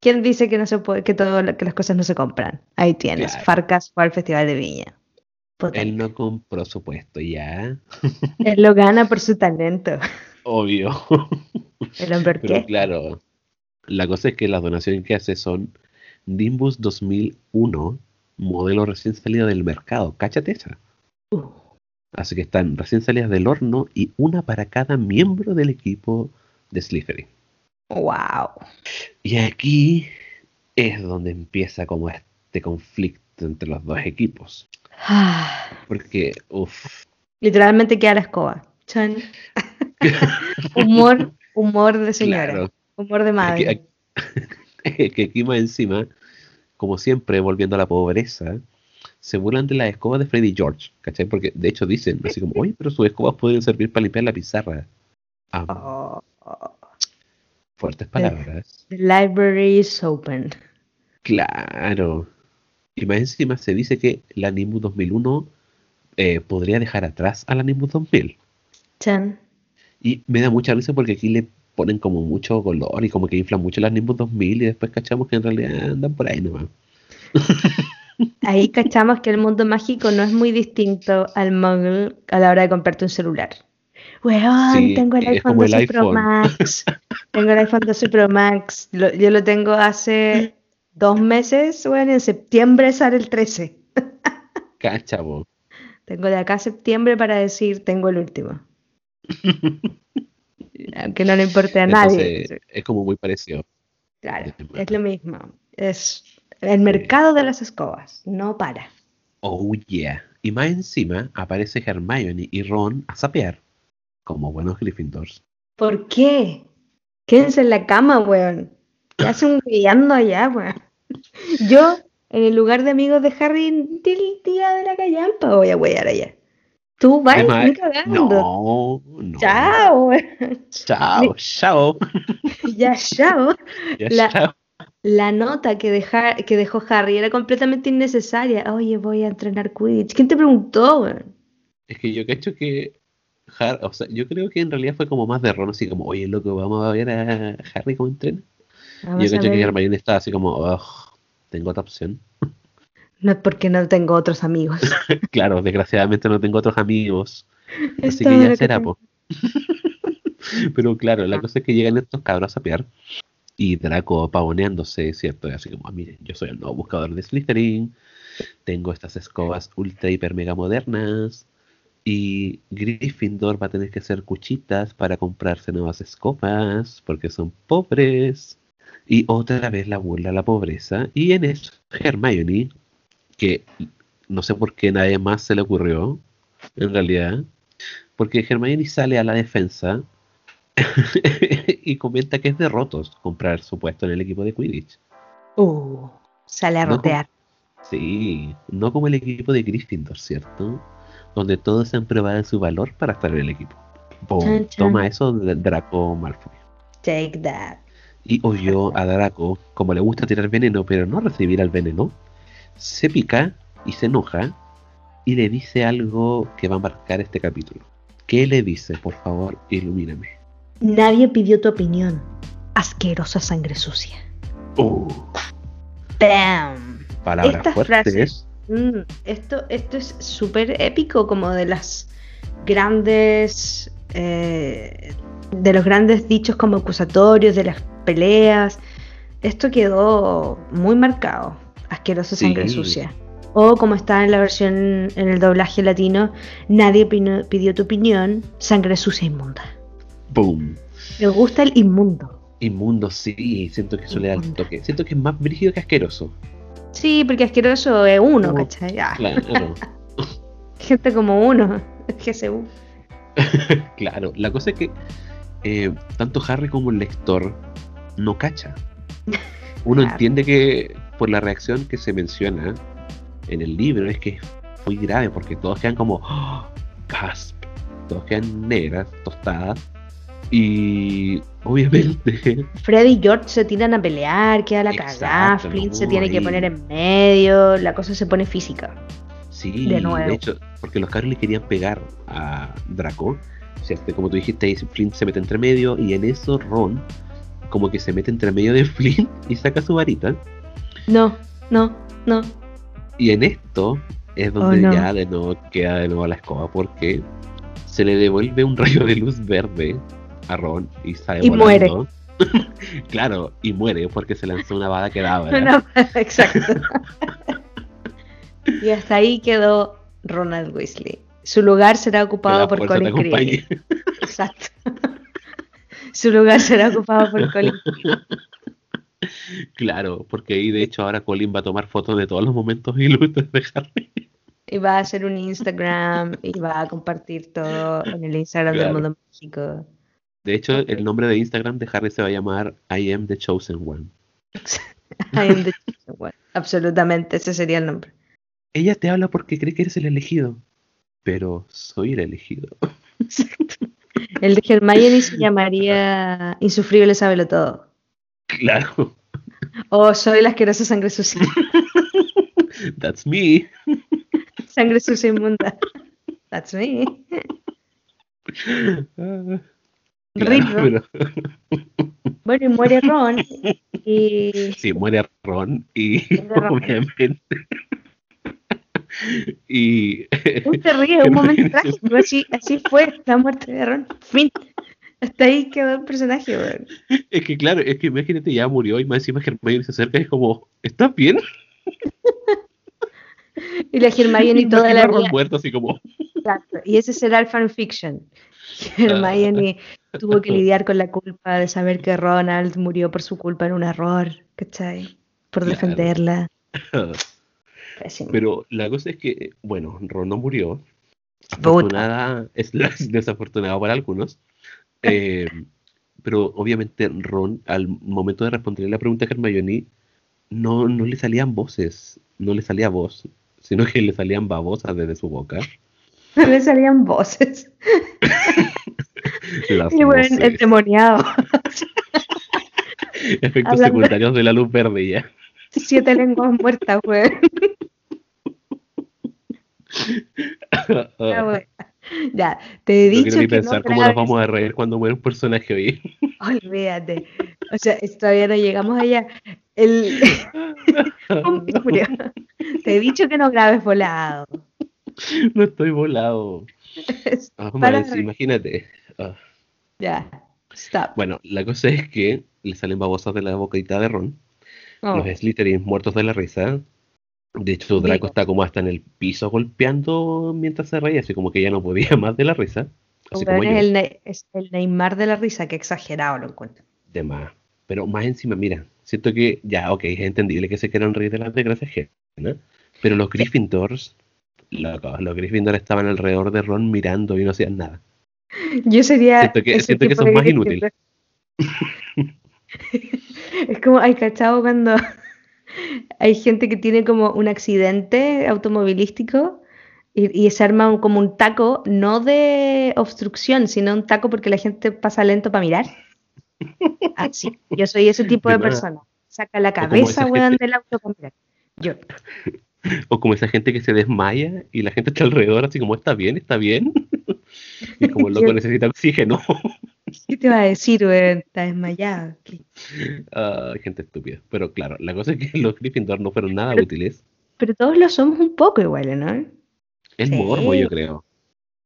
¿Quién dice que no se puede, que todo que las cosas no se compran? Ahí tienes. Claro. Farcas fue al Festival de Viña. Él no compró su puesto ya. Él lo gana por su talento. Obvio. El hombre Pero qué. claro, la cosa es que las donaciones que hace son Nimbus 2001, modelo recién salido del mercado. Cáchate esa. Uh, Así que están recién salidas del horno y una para cada miembro del equipo de Slytherin. wow. Y aquí es donde empieza como este conflicto entre los dos equipos. Ah, Porque, uff, Literalmente queda la escoba. Chan. humor, humor de señora. claro. Humor de madre. Es que, que aquí más encima, como siempre, volviendo a la pobreza, se burlan de las escobas de Freddy George, ¿cachai? Porque de hecho dicen así como, oye, pero sus escobas pueden servir para limpiar la pizarra. Ah, oh. fuertes palabras. The library is open. Claro. Y más encima se dice que la Nimbus 2001 eh, podría dejar atrás a la Nimbus 2000. Chan. Y me da mucha risa porque aquí le ponen como mucho color y como que inflan mucho las Nimbus 2000 y después cachamos que en realidad andan por ahí nomás. Ahí cachamos que el mundo mágico no es muy distinto al muggle a la hora de comprarte un celular. Weón, Sí, tengo el iPhone como el 12 Pro iPhone. Max. Tengo el iPhone 12 Pro Max. Lo- yo lo tengo hace dos meses. Bueno, en septiembre sale el 13. Cacha. Tengo de acá a septiembre para decir tengo el último. Aunque no le importe a nadie. Es como muy parecido. Claro, es lo mismo. Es el mercado de las escobas. No para. Oh yeah. Y más encima aparece Hermione y Ron a sapear, como buenos Gryffindors. ¿Por qué? Quédense en la cama, weón. ¿Qué hacen guiando allá, weón? Yo, en el lugar de amigos de Harry, del día de la callampa, voy a huear allá. Tú vas, ni cagando. no, no. Chao. Chao, chao. Ya, chao. Ya, La- chao. La nota que, deja- que dejó Harry era completamente innecesaria. Oye, voy a entrenar Quidditch. ¿Quién te preguntó, weón? Es que yo cacho que Har- o sea, yo creo que en realidad fue como más de Ron, así como, oye, loco, vamos a ver a Harry como entrena. Vamos yo cacho que. Hermione estaba así como, "Ugh, tengo otra opción. No es porque no tengo otros amigos. claro, desgraciadamente no tengo otros amigos. Es Así que ya será, po. Pero claro, la cosa es que llegan estos cabros a sapear y Draco pavoneándose, ¿cierto? Y así como, ah, miren, yo soy el nuevo buscador de Slytherin, tengo estas escobas ultra hiper mega modernas y Gryffindor va a tener que hacer cuchitas para comprarse nuevas escobas porque son pobres. Y otra vez la burla a la pobreza. Y en eso, Hermione, que no sé por qué nadie más se le ocurrió, en realidad, porque Hermione sale a la defensa y comenta que es de rotos comprar su puesto en el equipo de Quidditch. Uh, sale a No rotear. Sí, no como el equipo de Gryffindor, ¿cierto? Donde todos han probado su valor para estar en el equipo. Boom, Chan, chan. Toma eso de Draco Malfoy. Take that. Y oyó a Draco, como le gusta tirar veneno, pero no recibir al veneno, se pica y se enoja y le dice algo que va a marcar este capítulo. ¿Qué le dice? Por favor, ilumíname. Nadie pidió tu opinión. Asquerosa sangre sucia. Uh, ¡Bam! palabras Estas fuertes. Mm, esto, esto es súper épico, como de las grandes. eh, de los grandes dichos como acusatorios, de las peleas. Esto quedó muy marcado. Asqueroso sangre Sí. sucia. O como está en la versión, en el doblaje latino, nadie pino- pidió tu opinión, sangre sucia inmunda. ¡Boom! Me gusta el inmundo. Inmundo, sí, siento que eso le da el Inmundo. toque. Siento que es más brígido que asqueroso. Sí, porque asqueroso es uno, Como- ¿cachai? Ah, Claro, gente como uno, GSU. claro. La cosa es que eh, tanto Harry como el lector no cacha. Uno Claro. entiende que por la reacción que se menciona en el libro es que es muy grave porque todos quedan como ¡oh! gasp, todos quedan negras, tostadas y obviamente Fred y George se tiran a pelear, queda la cagada, Flint se tiene que poner en medio, la cosa se pone física. sí, De nuevo. hecho, porque los carros le querían pegar a Draco, ¿cierto? Como tú dijiste, Flint se mete entre medio y en eso Ron como que se mete entre medio de Flint y saca su varita No, no, no. y en esto es donde Oh, no. ya de nuevo queda de nuevo la escoba porque se le devuelve un rayo de luz verde a Ron y sale Y volando. claro, y muere porque se lanzó una bada que daba. No, exacto. y hasta ahí quedó Ronald Weasley. Su lugar será ocupado por Colin Creevy. Exacto. Su lugar será ocupado por Colin Creevy. Claro, porque ahí de hecho ahora Colin va a tomar fotos de todos los momentos ilustres de Harry. Y va a hacer un Instagram y va a compartir todo en el Instagram Claro. del mundo mágico. De hecho, el nombre de Instagram de Harry se va a llamar I am the chosen one. I am the chosen one. Absolutamente, ese sería el nombre. Ella te habla porque cree que eres el elegido, pero soy el elegido. El de Hermione se llamaría Insufrible Sábelo Todo. Claro, O Soy la asquerosa sangre sucia. that's me. Sangre sucia inmunda. That's me. Rip claro, pero- Bueno, y muere Ron. Y Sí, muere Ron y Ron. obviamente. y Uy, te ríes, un momento trágico. Así, así fue la muerte de Ron. Fin. Hasta ahí quedó el personaje, weón. es que claro, es que imagínate ya murió y más encima Hermione se acerca y es como, ¿estás bien? Y la Hermione y toda la vida. muerto así como, Exacto. Y ese será el fanfiction. Hermione tuvo que lidiar con la culpa de saber que Ronald murió por su culpa en un error, ¿cachai? Por Claro. defenderla. Pero la cosa es que, bueno, Ron no murió. Afortunada, es desafortunado para algunos. Eh, pero obviamente Ron, al momento de responderle la pregunta a Hermione, no, no le salían voces, no le salía voz, sino que le salían babosas desde su boca. No le salían voces. Las Y bueno, voces. endemoniado. Efectos hablando- secundarios de la luz verde ya. Siete lenguas muertas, weón. Ya, weón. Ya, te he no dicho quiero ni que no pensar cómo nos vamos a reír cuando muere un personaje hoy. Olvídate. O sea, todavía no llegamos allá. El... Te he dicho que no grabes volado. no estoy volado. Ah, imagínate. Ah. Ya, stop. Bueno, la cosa es que le salen babosas de la boquita de Ron. Oh, Los Slytherin muertos de la risa. De hecho, Draco está como hasta en el piso golpeando mientras se reía, así como que ya no podía más de la risa. Así como es, el, es el Neymar de la risa, que exagerado lo encuentro. De más. Pero más encima, mira, siento que ya, ok, es entendible que se quieran reír de las desgracias ajenas, pero los Gryffindors, locos, los Gryffindors estaban alrededor de Ron mirando y no hacían nada. Yo sería. Siento que- siento que son más Gryffindor. es como, hay cachado cuando hay gente que tiene como un accidente automovilístico y, y se arma un- como un taco, no de obstrucción, sino un taco porque la gente pasa lento para mirar. Así, yo soy ese tipo De persona. Saca la cabeza, weón, del auto para mirar. Yo. O como esa gente que se desmaya y la gente está alrededor así como, ¿está bien? ¿Está bien? Y como el loco Yo- necesita oxígeno. ¿Qué te va a decir, weón? Está desmayado. Ah, gente estúpida. Pero claro, la cosa es que los Gryffindor no fueron nada útiles. Pero todos lo somos un poco igual, ¿no? Es Sí. morbo, yo creo.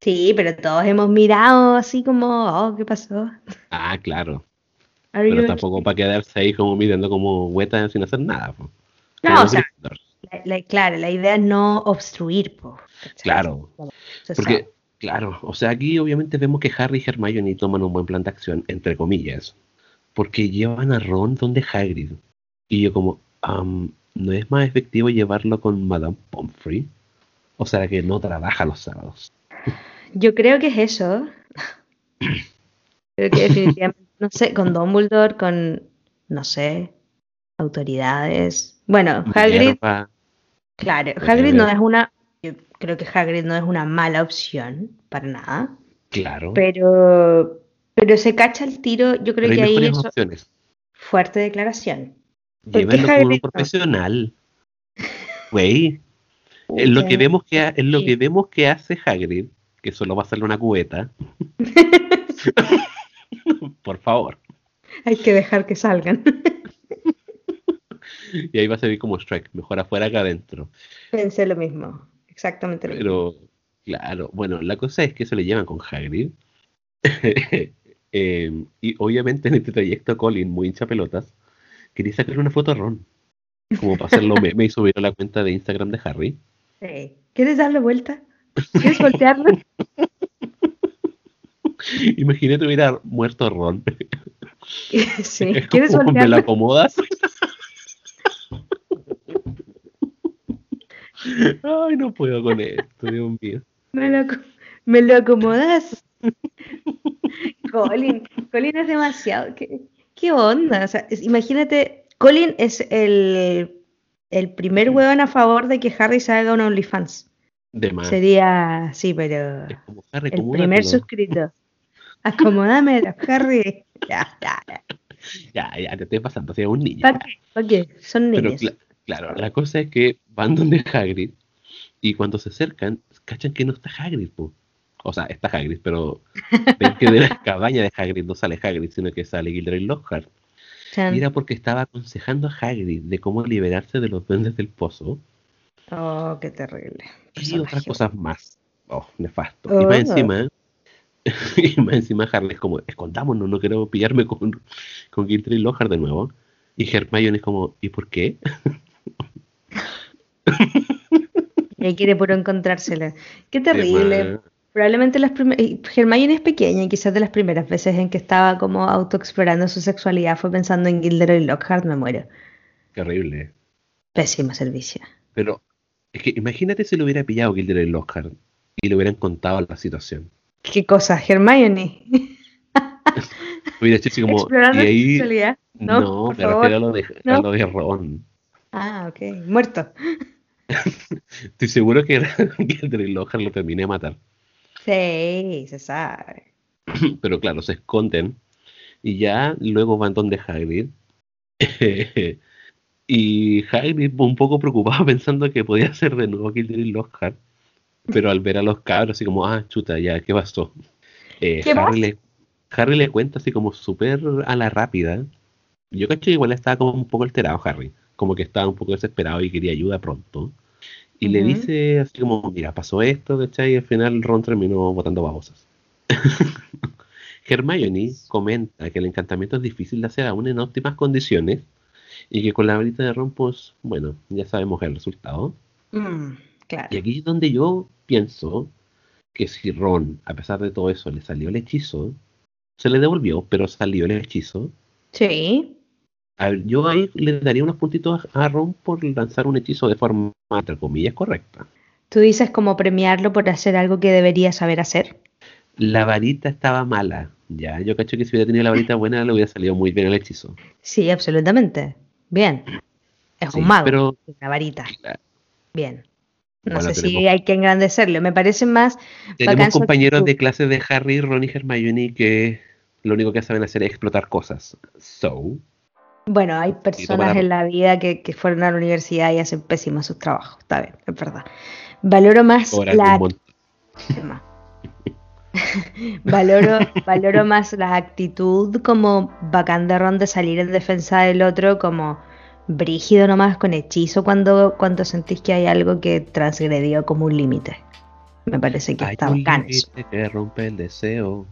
Sí, pero todos hemos mirado así como, oh, ¿qué pasó? Ah, claro. Pero tampoco para quedarse ahí como mirando como hueta sin hacer nada. po. No, o sea, la, claro, la idea es no obstruir, po, Claro. Porque, claro, o sea, aquí obviamente vemos que Harry y Hermione toman un buen plan de acción, entre comillas, porque llevan a Ron donde Hagrid. Y yo como, ¿no es más efectivo llevarlo con Madame Pomfrey? O sea, que no trabaja los sábados. Yo creo que es eso. creo que definitivamente, no sé, con Dumbledore, con, no sé, autoridades. Bueno, Hagrid... Claro, Hagrid no es una... Creo que Hagrid no es una mala opción, para nada. Claro. Pero, pero se cacha el tiro, yo creo que ahí... Eso, fuerte declaración. Llévenlo como un profesional. Güey. Es lo que vemos que es lo que vemos que hace Hagrid, que solo va a hacerle una cubeta. Por favor. Hay que dejar que salgan. y ahí va a servir como strike, mejor afuera que adentro. Pensé lo mismo, exactamente lo Pero, claro, bueno, la cosa es que se le llevan con Hagrid. Eh, y obviamente en este trayecto Colin, muy hincha pelotas, quería sacarle una foto a Ron. Como para hacerlo meme y subir a la cuenta de Instagram de Harry. ¿Quieres darle vuelta? ¿Quieres voltearlo? Imagínate hubiera muerto Ron. Sí. ¿Quieres voltearlo? ¿Me la acomodas? Ay, no puedo con esto, Dios mío. ¿Me lo, me lo acomodas? Colin, Colin es demasiado. ¿Qué, qué onda? O sea, imagínate, Colin es el, el primer huevón a favor de que Harry se haga un OnlyFans. De más. Sería, sí, pero. el primer suscrito. Acomódame, Harry. Ya, ya, ya. Ya, ya, te estoy pasando, sea un niño. ¿Para qué? Son niños. Claro, la cosa es que van donde Hagrid y cuando se acercan, cachan que no está Hagrid, po. O sea, está Hagrid, pero ven que de la cabaña de Hagrid no sale Hagrid, sino que sale Gilderoy Lockhart. Y era porque estaba aconsejando a Hagrid de cómo liberarse de los duendes del pozo. Oh, qué terrible. Y otras cosas más. Oh, nefasto. Y más oh. encima, y más encima Harry es como, escondámonos, no quiero pillarme con, con Gilderoy Lockhart de nuevo. Y Hermione es como, ¿y por qué? y quiere puro encontrársela. Qué terrible. Probablemente las Hermione es pequeña y quizás de las primeras veces en que estaba como autoexplorando su sexualidad fue pensando en Gilderoy Lockhart, me muero. Qué horrible. Pésimo servicio. Pero es que imagínate si lo hubiera pillado Gilderoy Lockhart y le hubieran contado la situación. ¿Qué cosa? Hermione. hubiera hecho así como... Explorando y ahí, sexualidad. No, no me refiero a lo de, a lo de Ron. Ah, ok. Muerto. Estoy seguro que Gilderoy Lockhart lo terminé de matar. Sí, se sabe. Pero claro, se esconden y ya luego van donde Hagrid. y Hagrid un poco preocupado pensando que podía ser de nuevo Gilderoy Lockhart. Pero al ver a los cabros así como, ah, chuta, ya, ¿qué pasó? Eh, Harry, le, Harry, le, cuenta así como súper a la rápida. Yo cacho que igual estaba como un poco alterado Harry. Como que estaba un poco desesperado y quería ayuda pronto. Y le dice así como, mira, pasó esto, ¿cachai? Y al final Ron terminó botando babosas. Hermione comenta que el encantamiento es difícil de hacer aún en óptimas condiciones y que con la varita de Ron, pues, bueno, ya sabemos el resultado. Mm, y aquí es donde yo pienso que si Ron, a pesar de todo eso, le salió el hechizo, se le devolvió, pero salió el hechizo. Sí yo ahí le daría unos puntitos a Ron por lanzar un hechizo de forma, entre comillas, correcta. ¿Tú dices como premiarlo por hacer algo que debería saber hacer? La varita estaba mala, ya. Yo cacho que si hubiera tenido la varita buena le hubiera salido muy bien el hechizo. Sí, absolutamente. Bien. Es un mago. Pero, una varita. Bien. No sé si hay que engrandecerlo. Me parece más. Tenemos compañeros de clase de Harry, Ron y Hermione que lo único que saben hacer es explotar cosas. So. Bueno, hay personas en la vida que, fueron a la universidad y hacen pésimos sus trabajos, está bien, es verdad. Valoro más la... valoro, valoro más la actitud como bacán de Ron de salir en defensa del otro, como brígido nomás con hechizo cuando, cuando sentís que hay algo que transgredió como un límite. Me parece que está bacán. que rompe el deseo.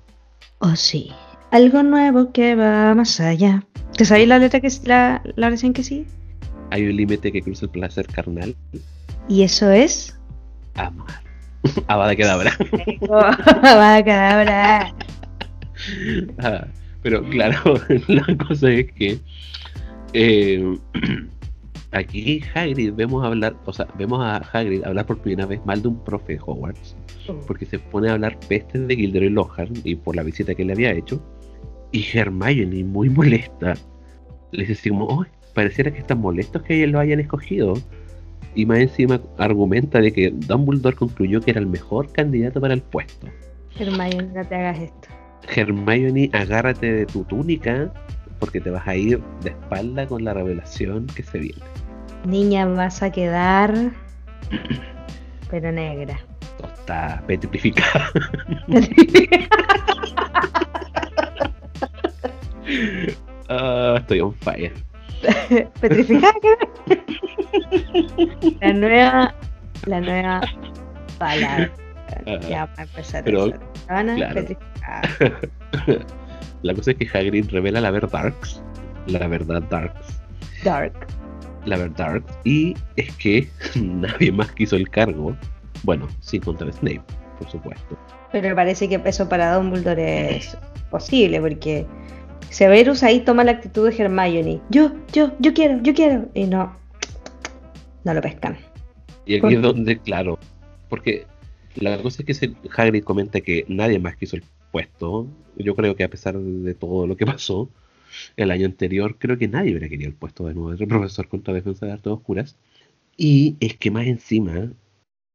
Oh, sí. Algo nuevo que va más allá. ¿Te sabéis la letra que es la, la oración que sí? hay un límite que cruza el placer carnal. ¿Y eso es? Amar. Abada Kedabra. Abada Kedabra. Ah, pero claro, la cosa es que eh, aquí Hagrid vemos hablar, o sea, vemos a Hagrid hablar por primera vez mal de un profe de Hogwarts, oh. porque se pone a hablar pestes de Gilderoy Lockhart y por la visita que le había hecho. Y Hermione, muy molesta, le dice así como, pareciera que están molestos que ellos lo hayan escogido. Y más encima argumenta de que Dumbledore concluyó que era el mejor candidato para el puesto. Hermione, no te hagas esto. Hermione, agárrate de tu túnica porque te vas a ir de espalda con la revelación que se viene. Niña, vas a quedar pero negra. Está petrificada. Ah, estoy on fire. petrificada. la nueva, la nueva palabra. Ya va a empezar. Pero, claro. La cosa es que Hagrid revela la verdad Darks. La verdad Darks. Dark. La verdad Darks. Y es que nadie más quiso el cargo. Bueno, sin contar Snape, por supuesto. Pero parece que eso para Dumbledore es posible, porque Severus ahí toma la actitud de Hermione. Yo, yo, yo quiero, yo quiero. Y no, no lo pescan. Y aquí es donde, claro, porque la cosa es que Hagrid comenta que nadie más quiso el puesto. Yo creo que a pesar de todo lo que pasó el año anterior, creo que nadie hubiera querido el puesto de nuevo de profesor contra defensa de artes oscuras. Y es que más encima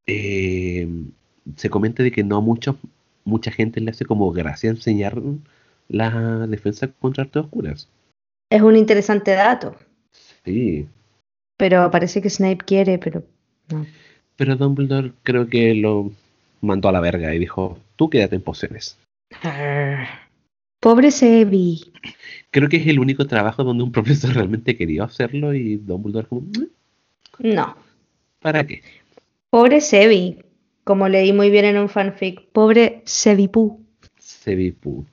eh, se comenta de que no mucho, mucha gente le hace como gracia enseñar la defensa contra artes oscuras. Es un interesante dato. Sí. Pero parece que Snape quiere, pero no. Pero Dumbledore creo que lo mandó a la verga y dijo, tú quédate en pociones. Pobre Sebi. Creo que es el único trabajo donde un profesor realmente quería hacerlo y Dumbledore como... No. ¿Para qué? Pobre Sebi. Como leí muy bien en un fanfic. Pobre Sebipú. Sebipú.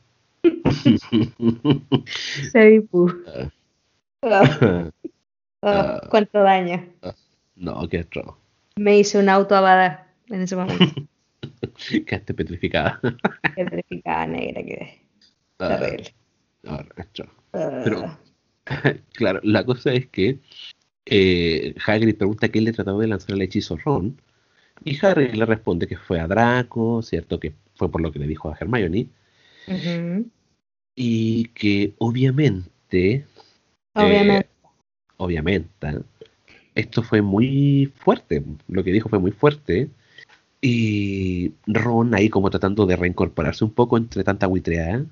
Sebipú. Ah. Ah, ah. ¿Cuánto daño? no, qué otro. Me hice un auto abada en ese momento. Quedaste petrificada. petrificada negra que ah, terrible. Ah, Pero, claro, la cosa es que eh, Hagrid pregunta quién le trató de lanzar el hechizo Ron. Y Harry le responde que fue a Draco, ¿cierto? Que fue por lo que le dijo a Hermione. Y que obviamente. Obviamente. Eh, obviamente. Esto fue muy fuerte. Lo que dijo fue muy fuerte. Y Ron ahí como tratando de reincorporarse un poco entre tanta buitreada.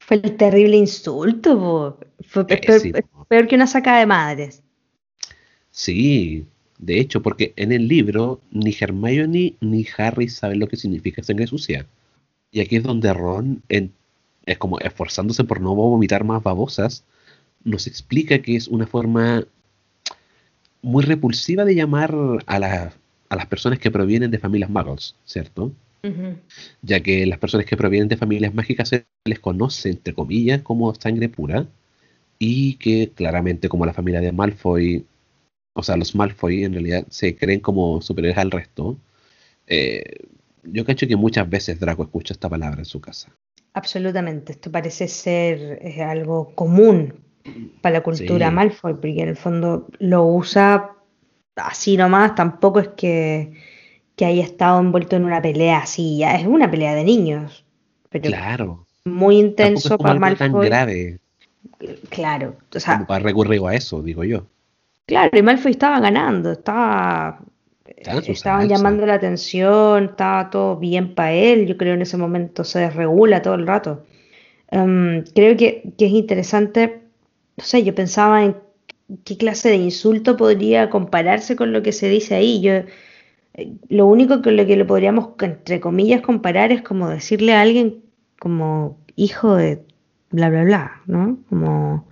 Fue el terrible insulto, fue eh, peor, que una saca de madres. Sí, de hecho, porque en el libro ni Hermione ni Harry saben lo que significa sangre sucia. Y aquí es donde Ron, es como esforzándose por no vomitar más babosas, nos explica que es una forma muy repulsiva de llamar a la a las personas que provienen de familias muggles, ¿cierto? Ya que las personas que provienen de familias mágicas se les conoce, entre comillas, como sangre pura, y que claramente como la familia de Malfoy, o sea, los Malfoy en realidad se creen como superiores al resto, eh, yo cacho que muchas veces Draco escucha esta palabra en su casa. Absolutamente, esto parece ser algo común para la cultura Malfoy, porque en el fondo lo usa así nomás, tampoco es que, haya estado envuelto en una pelea así, ya es una pelea de niños. Pero claro. Muy intenso para Malfoy. tan grave. Claro, o sea. para recurrir a eso, digo yo. Claro, y Malfoy estaba ganando, estaba. Estaban llamando la atención, estaba todo bien para él. Yo creo en ese momento se desregula todo el rato. Em, creo que, que es interesante. No sé, yo pensaba en qué clase de insulto podría compararse con lo que se dice ahí. Yo, eh, lo único que lo que le podríamos, entre comillas, comparar es como decirle a alguien como hijo de bla, bla, bla, ¿no? Como,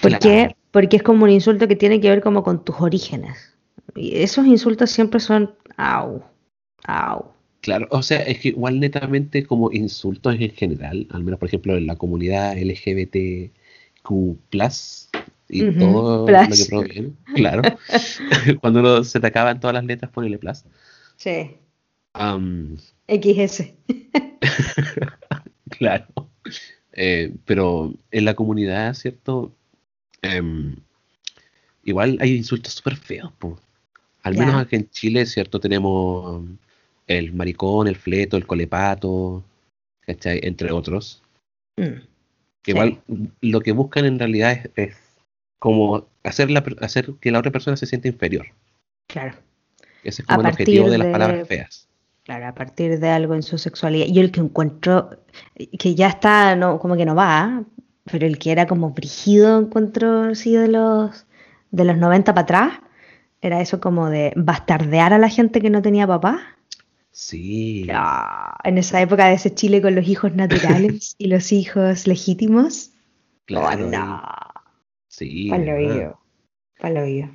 porque, porque es como un insulto que tiene que ver como con tus orígenes. Y esos insultos siempre son, au, au. Claro, o sea, es que igual netamente como insultos en general, al menos por ejemplo en la comunidad LGBTQ+, y todo plus. lo que proviene. Claro. Cuando uno se te acaban todas las letras, ponele plus. Sí. Am, XS. claro. Eh, pero en la comunidad, ¿cierto? Em, igual hay insultos súper feos, po. Al menos aquí en Chile, ¿cierto? Tenemos el maricón, el fleto, el colepato, ¿cachai? Entre otros. Mm, Que Sí. igual lo que buscan en realidad es, es como hacer, la, hacer que la otra persona se sienta inferior. claro. Ese es A como el objetivo partir de las palabras feas. Claro, a partir de algo en su sexualidad. Yo el que encuentro, que ya está, no, como que no va, pero el que era como brígido, encuentro así de los, de los 90 para atrás, era eso como de bastardear a la gente que no tenía papá. Sí, Ah, en esa época de ese Chile con los hijos naturales y los hijos legítimos. claro. Oh, no. Sí, Pa'l ¿verdad? oído. Pa'l oído.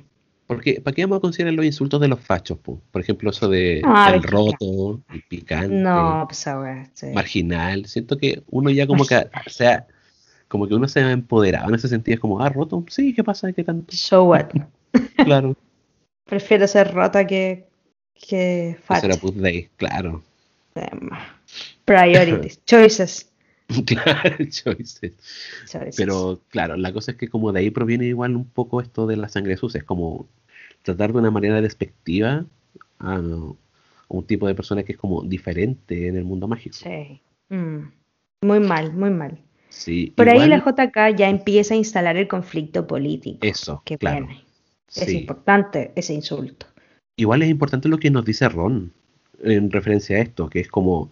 Porque, ¿para qué vamos a considerar los insultos de los fachos? po? Por ejemplo, eso de Ah, el roto, el picante, No, pues ahora, sí. marginal. Siento que uno ya como que, o sea, como que uno se ha empoderado en ese sentido. Es como, ah, roto, sí, ¿qué pasa? ¿Qué tanto? So what? Claro. Prefiero ser rota que, que era Puth Day, claro. Em, Priorities, choices. Claro, choices. choices. Pero claro, la cosa es que como de ahí proviene igual un poco esto de la sangre sucia, es como tratar de una manera despectiva a un tipo de persona que es como diferente en el mundo mágico. Sí. Mm. Muy mal, muy mal. Sí, Por ahí la JK ya empieza a instalar el conflicto político. eso, Qué claro. Es importante ese insulto. Igual es importante lo que nos dice Ron en referencia a esto, que es como,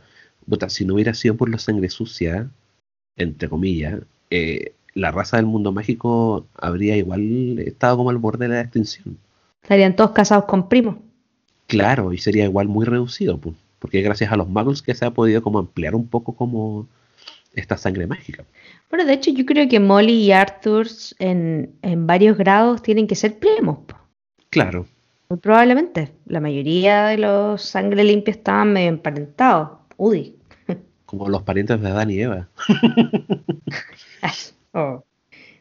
puta, si no hubiera sido por la sangre sucia, entre comillas, eh, la raza del mundo mágico habría igual estado como al borde de la extinción. Estarían todos casados con primos. Claro, y sería igual muy reducido, porque gracias a los muggles que se ha podido como ampliar un poco como esta sangre mágica. Bueno, de hecho, yo creo que Molly y Arthur en, en varios grados tienen que ser primos. Claro, Muy probablemente. La mayoría de los sangre limpia estaban medio emparentados. Uy. como los parientes de Adán y Eva. Ay, oh.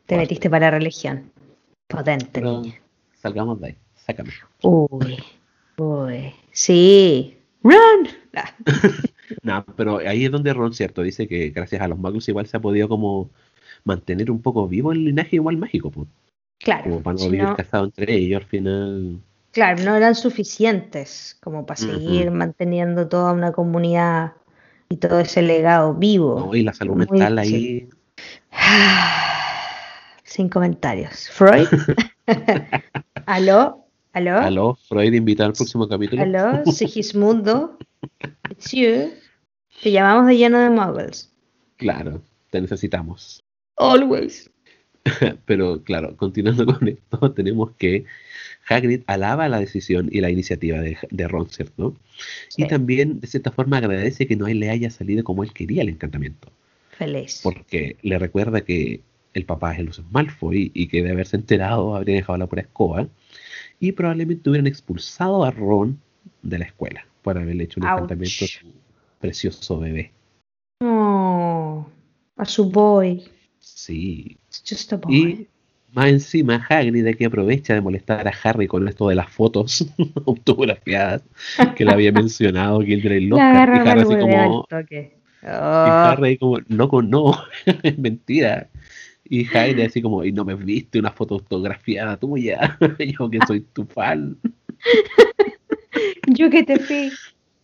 Te metiste para la religión. Potente, Pero niña. salgamos de ahí, sácame. Uy. Uy. Sí. Run. No, pero ahí es donde Ron, cierto, dice que gracias a los muggles igual se ha podido como mantener un poco vivo el linaje igual mágico, pues. Claro. Como para no si vivir no- casado entre ellos al final. Claro, no eran suficientes como para seguir manteniendo toda una comunidad y todo ese legado vivo. ¿no? Y la salud Muy- mental ahí. Sin comentarios. Freud. ¿Aló? ¿Aló? Aló, Freud invita al próximo capítulo. ¿Aló? Sigismundo. It's you. Te llamamos de lleno de muggles. Claro, te necesitamos. Always. Pero claro, continuando con esto, tenemos que Hagrid alaba la decisión y la iniciativa de, de Ron, ¿cierto? Y también, de cierta forma, agradece que no le haya salido como él quería el encantamiento. Feliz. Porque le recuerda que el papá es el Lucius Malfoy y que de haberse enterado habría dejado la pura escoba. Y probablemente hubieran expulsado a Ron de la escuela por haberle hecho un Ouch. encantamiento a su precioso bebé. Oh, a su boy. Sí. It's just a boy. Y más encima, Hagrid que aprovecha de molestar a Harry con esto de las fotos autografiadas que le había mencionado Gilderoy Le Lockhart. agarra Y Harry así como, toque. y Oh, Harry como, loco, no, es mentira. Y Hagrid así como, y no me viste una foto autografiada tuya, yo que soy tu fan. Yo que te fui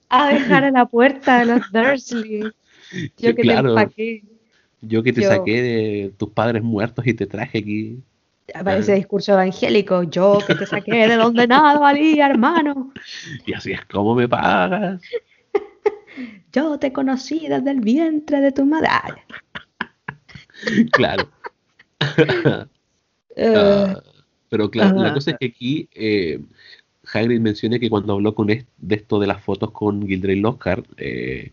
a dejar a la puerta de los Dursley. Yo que claro. te empaqué. Yo que te Yo- saqué de tus padres muertos y te traje aquí. Aparece discurso evangélico. Yo que te saqué de donde nada valía, hermano. Y así es como me pagas. Yo te conocí desde el vientre de tu madre. Claro. eh, Ah, pero claro, la cosa es que aquí eh, Hagrid menciona que cuando habló con de esto de las fotos con Gilderoy Lockhart, eh,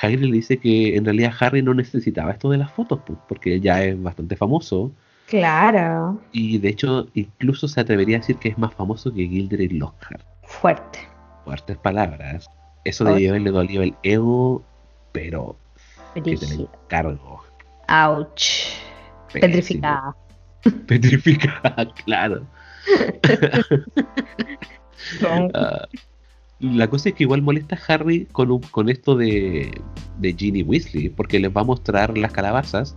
Hagrid le dice que en realidad Harry no necesitaba esto de las fotos, pues, porque ya es bastante famoso claro. y de hecho incluso se atrevería a decir que es más famoso que Gilderoy Lockhart. Fuerte. Fuertes palabras. Eso de haberle dolido el ego, pero que te Brígido. encargo. Ouch. Pésimo. Petrificada. Petrificada, claro. Ah, la cosa es que igual molesta a Harry con, un- con esto de, de Ginny Weasley, porque les va a mostrar las calabazas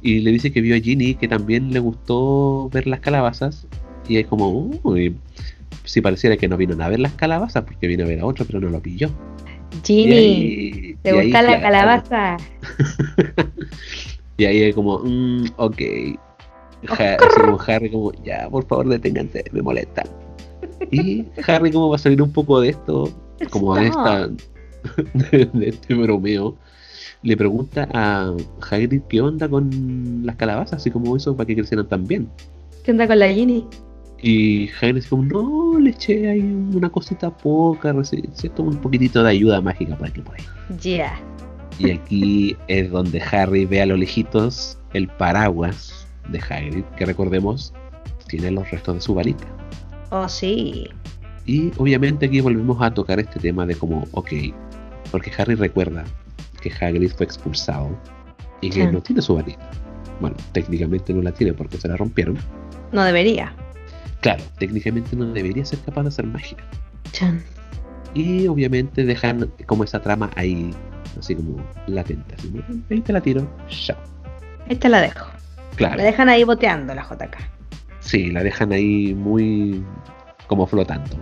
y le dice que vio a Ginny que también le gustó ver las calabazas y es como, uy, si pareciera que no vino a ver las calabazas porque vino a ver a otro, pero no lo pilló. Ginny, ahí- ¿te ahí, gusta la claro, calabaza? Y ahí es como, mm, ok. Ja- como Harry como, ya, por favor, deténganse, me molesta. Y Harry como va a salir un poco de esto, como de esta de, de este bromeo, le pregunta a Hagrid qué onda con las calabazas, así como eso para que crecieran tan bien. ¿Qué onda con la Ginny? Y Hagrid dice como, no, le eché ahí una cosita poca, ¿cierto? un poquitito de ayuda mágica para que por ahí. Ya. Y aquí es donde Harry ve a lo lejitos el paraguas de Hagrid, que recordemos tiene los restos de su varita. Oh, sí. Y obviamente aquí volvemos a tocar este tema de como, ok, porque Harry recuerda que Hagrid fue expulsado y que no tiene su varita. Bueno, técnicamente no la tiene porque se la rompieron. No debería. Claro, técnicamente no debería ser capaz de hacer magia. Chan. Y obviamente dejan como esa trama ahí, así como latente. Así, ahí te la tiro, chao. Ahí te la dejo. Claro. La dejan ahí boteando la JK. Sí, la dejan ahí muy como flotando.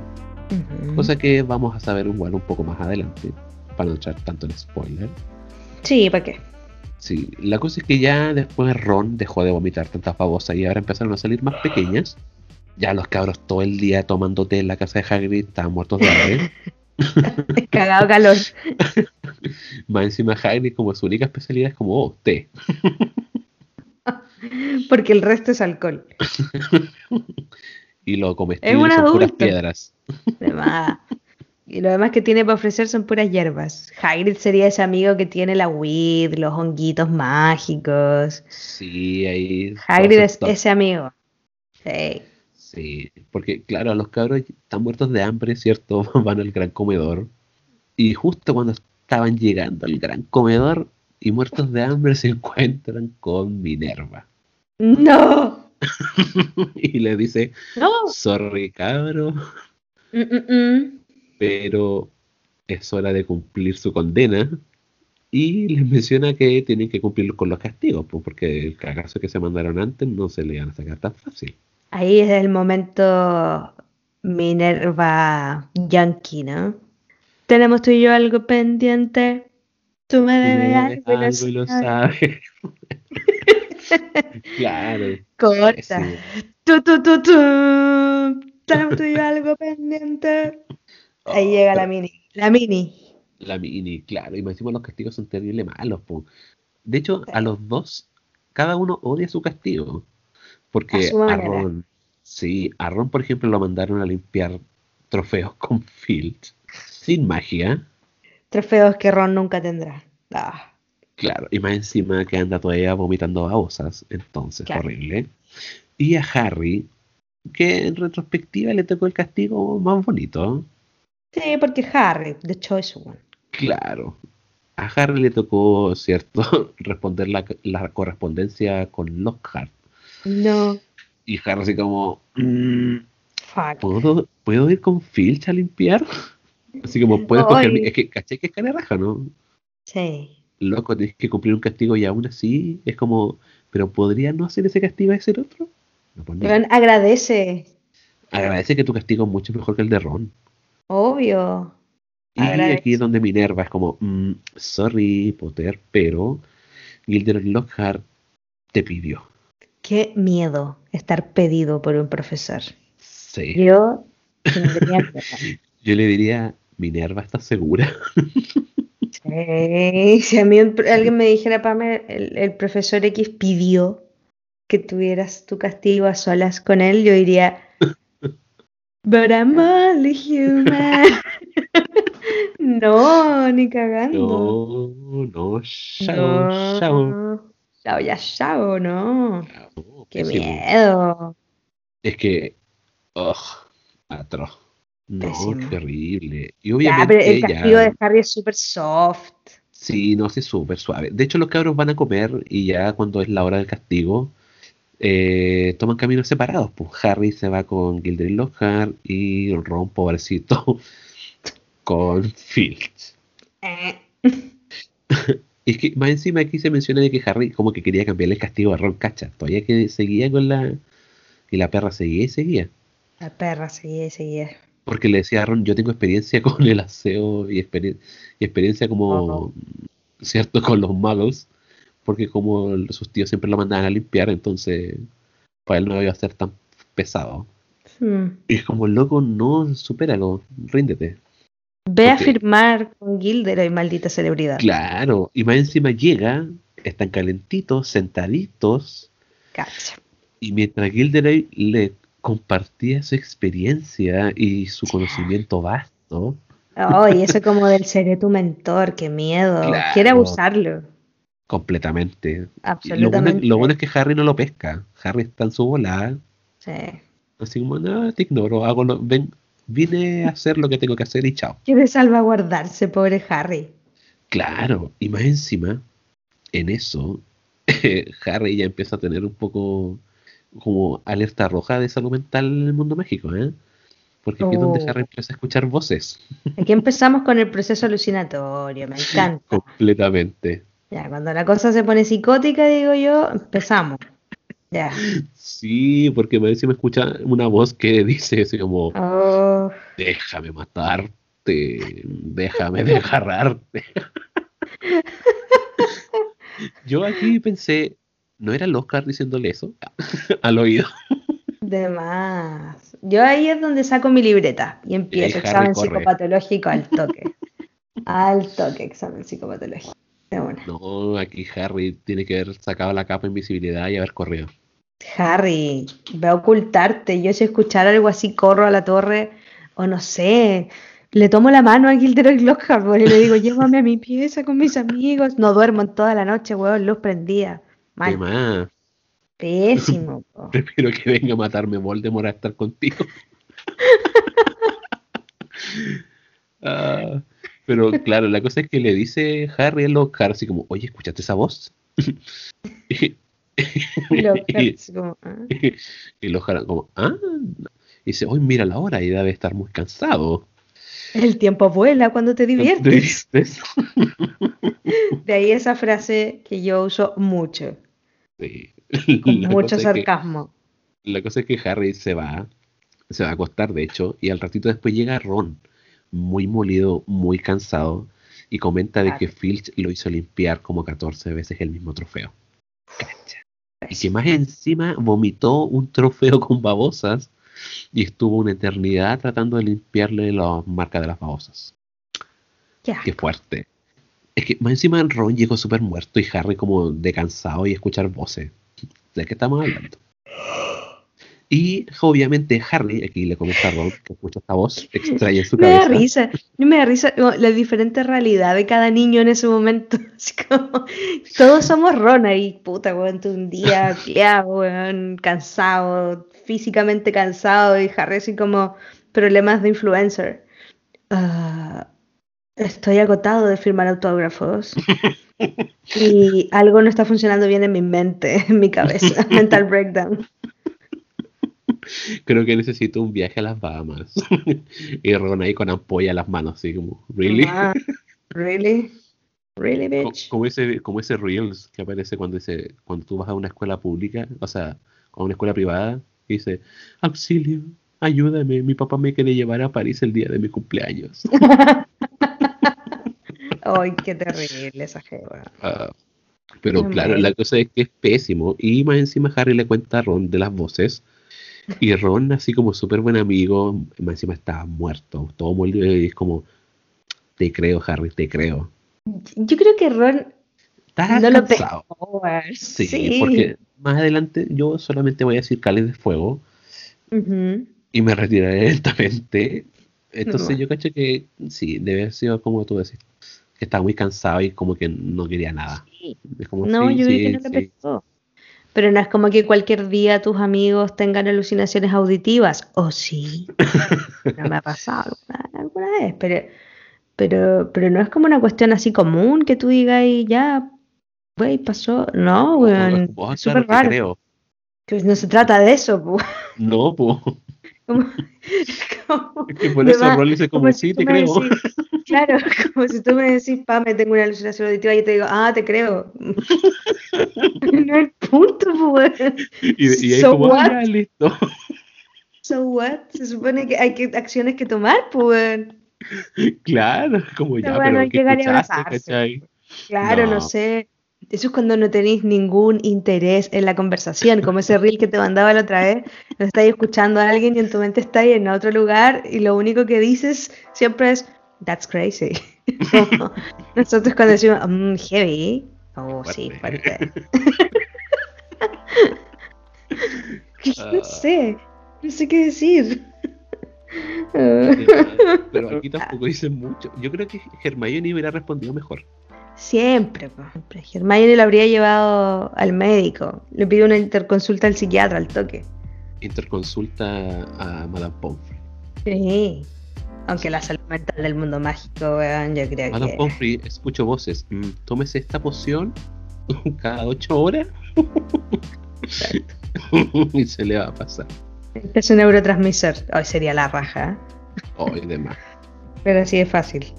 Cosa que vamos a saber igual un poco más adelante, para no echar tanto el spoiler. Sí, ¿para qué? Sí, la cosa es que ya después Ron dejó de vomitar tantas babosas y ahora empezaron a salir más pequeñas. Ya los cabros todo el día tomando té en la casa de Hagrid estaban muertos de hambre. Cagado calor. más encima Hagrid como su única especialidad es como, oh, té. Porque el resto es alcohol. Y lo comestible un son puras piedras. Y lo demás que tiene para ofrecer son puras hierbas. Hagrid sería ese amigo que tiene la weed, los honguitos mágicos. Sí, ahí... Hagrid es ese amigo. Sí. Sí, porque claro, los cabros están muertos de hambre, ¿cierto? Van al gran comedor. Y justo cuando estaban llegando al gran comedor y muertos de hambre se encuentran con Minerva. No. y le dice, No. sorry cabro, Mm, mm, mm. pero es hora de cumplir su condena. Y les menciona que tienen que cumplir con los castigos, pues, porque el cagazo que se mandaron antes no se le iban a sacar tan fácil. Ahí es el momento Minerva Yankee, ¿no? Tenemos tú y yo algo pendiente. Tú me debes algo, Algo y lo sabes. claro. Corta. Sí. Tu, tu, tu, tu. Y yo algo pendiente. Ahí Oh, llega la mini. La mini. La mini, claro. Y más encima los castigos son terrible malos. po. De hecho, Sí. a los dos, cada uno odia su castigo. A Porque su a manera. Ron, sí, a Ron, por ejemplo, lo mandaron a limpiar trofeos con Filch, sin magia. Trofeos que Ron nunca tendrá. Ah, Claro, y más encima que anda todavía vomitando babosas, entonces Claro. horrible. Y a Harry, que en retrospectiva le tocó el castigo más bonito. Sí, porque Harry, The Choice One. Claro. A Harry le tocó, ¿cierto?, responder la, la correspondencia con Lockhart. No. Y Harry así como, mm, Fuck. ¿puedo, ¿puedo ir con Filch a limpiar? Así como, ¿puedes coger mi... Ay. Es que, ¿caché que es cara raja, no? Sí. Loco, tienes que cumplir un castigo y aún así es como, ¿pero podría no hacer ese castigo y hacer otro? No, pues no. Agradece. Agradece que tu castigo es mucho mejor que el de Ron. Obvio. Y Agradece. aquí es donde Minerva es como, mm, sorry, Potter, pero Gilderoy Lockhart te pidió. Qué miedo estar pedido por un profesor. Sí. Yo. Yo le diría, Minerva, ¿estás segura? Sí, Si a mí alguien me dijera, Pame, el, el profesor X pidió que tuvieras tu castigo a solas con él, yo diría, But I'm only human. No, ni cagando. No, no, chao, chao. No. Chao, ya chao, no. Qué pésimo. miedo. Es que, ugh, atroz. No, Pésimo. horrible. Y Ya, pero el ya- castigo de Harry es súper soft. Sí, no, sí, súper suave. De hecho, los cabros van a comer y ya cuando es la hora del castigo, eh, toman caminos separados. Pues Harry se va con Gilderoy Lockhart y Ron, pobrecito, con Filch. Eh. Y es que más encima aquí se menciona de que Harry como que quería cambiarle el castigo a Ron, cacha. Todavía que seguía con la... Y la perra seguía y seguía. La perra seguía y seguía. Porque le decía a Ron, yo tengo experiencia con el aseo y, experien- y experiencia como, Ojo. ¿cierto? Con los magos. Porque como sus tíos siempre lo mandaban a limpiar, entonces para él no iba a ser tan pesado. Hmm. Y es como, loco, no, supéralo, ríndete. Ve a firmar con Gilderoy, maldita celebridad. Claro, y más encima llega, están calentitos, sentaditos, Cacha. y mientras Gilderoy le compartía su experiencia y su conocimiento vasto, Ay, eso como del seré tu mentor, qué miedo. Claro. Quiere abusarlo. completamente. Y Lo bueno, Absolutamente. lo bueno es que Harry no lo pesca. Harry está en su volada, Sí. así como, no, te ignoro, hago lo, ven, vine a hacer lo que tengo que hacer y chao. Quiere salvaguardarse, pobre Harry. Claro, y más encima, en eso, Harry ya empieza a tener un poco como alerta roja de salud mental en el mundo mágico, ¿eh? Porque aquí es donde Oh. Harry empieza a escuchar voces Aquí empezamos con el proceso alucinatorio, me encanta. completamente. Ya, cuando la cosa se pone psicótica, digo yo, empezamos. Ya. Sí, porque más encima escucha una voz que dice así como, Oh, déjame matarte, déjame desgarrarte. Yo aquí pensé, ¿no era el Oscar diciéndole eso al oído? de más. Yo ahí es donde saco mi libreta y empiezo Harry examen corre. psicopatológico al toque. Al toque, examen psicopatológico. No, aquí Harry tiene que haber sacado la capa de invisibilidad y haber corrido. Harry, ve a ocultarte. Yo si escuchar algo así, corro a la torre, o no sé, le tomo la mano a Gilderoy Lockhart y le digo, llévame a mi pieza con mis amigos. No duermo en toda la noche, weón, luz prendida. ¿Qué Mal, más? pésimo. po. Prefiero que venga a matarme Voldemort a estar contigo. Ah, pero claro, la cosa es que le dice Harry a Lockhart así como, oye, ¿escuchaste esa voz? y, Lockhart, como, ah. y Lockhart como, ah, y dice, hoy mira la hora y debe estar muy cansado. El tiempo vuela cuando te ¿Te diviertes. De ahí esa frase que yo uso mucho, Sí. La mucho es que- sarcasmo. La cosa es que Harry se va, se va a acostar de hecho, y al ratito después llega Ron, muy molido, muy cansado, y comenta de que Filch lo hizo limpiar como 14 veces el mismo trofeo. Cacha. Y que más encima vomitó un trofeo con babosas y estuvo una eternidad tratando de limpiarle las marcas de las babosas. Qué fuerte. Es que más encima Ron llegó súper muerto y Harry como de cansado y escuchar voces. ¿De qué estamos hablando? Y obviamente Harry, aquí le comenta a Ron que escucha esta voz extraña en su Me da cabeza. risa, me da risa la diferente realidad de cada niño en ese momento. Así como, todos somos Ron ahí, puta, weón, tú un día, ya, weón, cansado, físicamente cansado, y Harry así como problemas de influencer. Ah, estoy agotado de firmar autógrafos. Y algo no está funcionando bien en mi mente, en mi cabeza. Mental breakdown. Creo que necesito un viaje a las Bahamas. y Ron ahí con ampolla en las manos, así como, ¿really? Ah, really? Really, bitch? Como ese, como ese Reels que aparece cuando dice, cuando tú vas a una escuela pública, o sea, a una escuela privada, y dice, auxilio, ayúdame, mi papá me quiere llevar a París el día de mi cumpleaños. Ay, qué terrible esa jeva. Ah, pero claro, la cosa es que es pésimo. Y más encima Harry le cuenta a Ron de las voces. Y Ron, así como súper buen amigo, más encima estaba muerto, todo molido. Y es como, te creo, Harry, te creo. Yo creo que Ron Estás no lo cansado. weón. Sí, Sí. porque más adelante yo solamente voy a decir Cáliz de Fuego y me retiraré lentamente. Entonces No. yo caché que sí, debe haber sido como tú decís, estaba muy cansado y como que no quería nada. Es como, No, sí, yo sí, que no le sí. pescó. Pero no es como que cualquier día tus amigos tengan alucinaciones auditivas. ¿O sí? No me ha pasado alguna, alguna vez, pero, pero, pero no es como una cuestión así común que tú digas y ya, güey, pasó. No, Como, "Ah, es claro, súper te raro. creo. No se trata de eso, pues. No, pues. Como, como- Es que por eso va- le dice como, como sí, si te creo. decís- claro, como si tú me decís, pa, me tengo una alucinación auditiva y te digo, ah, te creo. no es el punto, pues. Y, y ahí So como, ah, what? ya, listo. So what? Se supone que hay que, acciones que tomar, pues. Claro, como ya, bueno, pero hay ¿qué que escuchaste, cachai? Claro, no. No. sé. Eso es cuando no tenéis ningún interés en la conversación, como ese reel que te mandaba la otra vez, donde estáis escuchando a alguien y en tu mente está en otro lugar y lo único que dices siempre es, that's crazy. No, Nosotros cuando decimos, "Mm, heavy, oh, sí, Fuerte. fuerte. no sé, no sé qué decir. Pero aquí tampoco dicen mucho. Yo creo que Hermione hubiera respondido mejor. Siempre, siempre. Hermione lo habría llevado al médico. Le pidió una interconsulta al psiquiatra al toque. Interconsulta a Madame Pomfrey. Sí. Aunque la salud mental del mundo mágico, weón, yo creo Madame que. Pomfrey, escucho voces. Mm, tómese esta poción cada ocho horas y se le va a pasar. Este es un neurotransmisor. Hoy sería la raja. ¿eh? Oh, y demás. Pero así es fácil.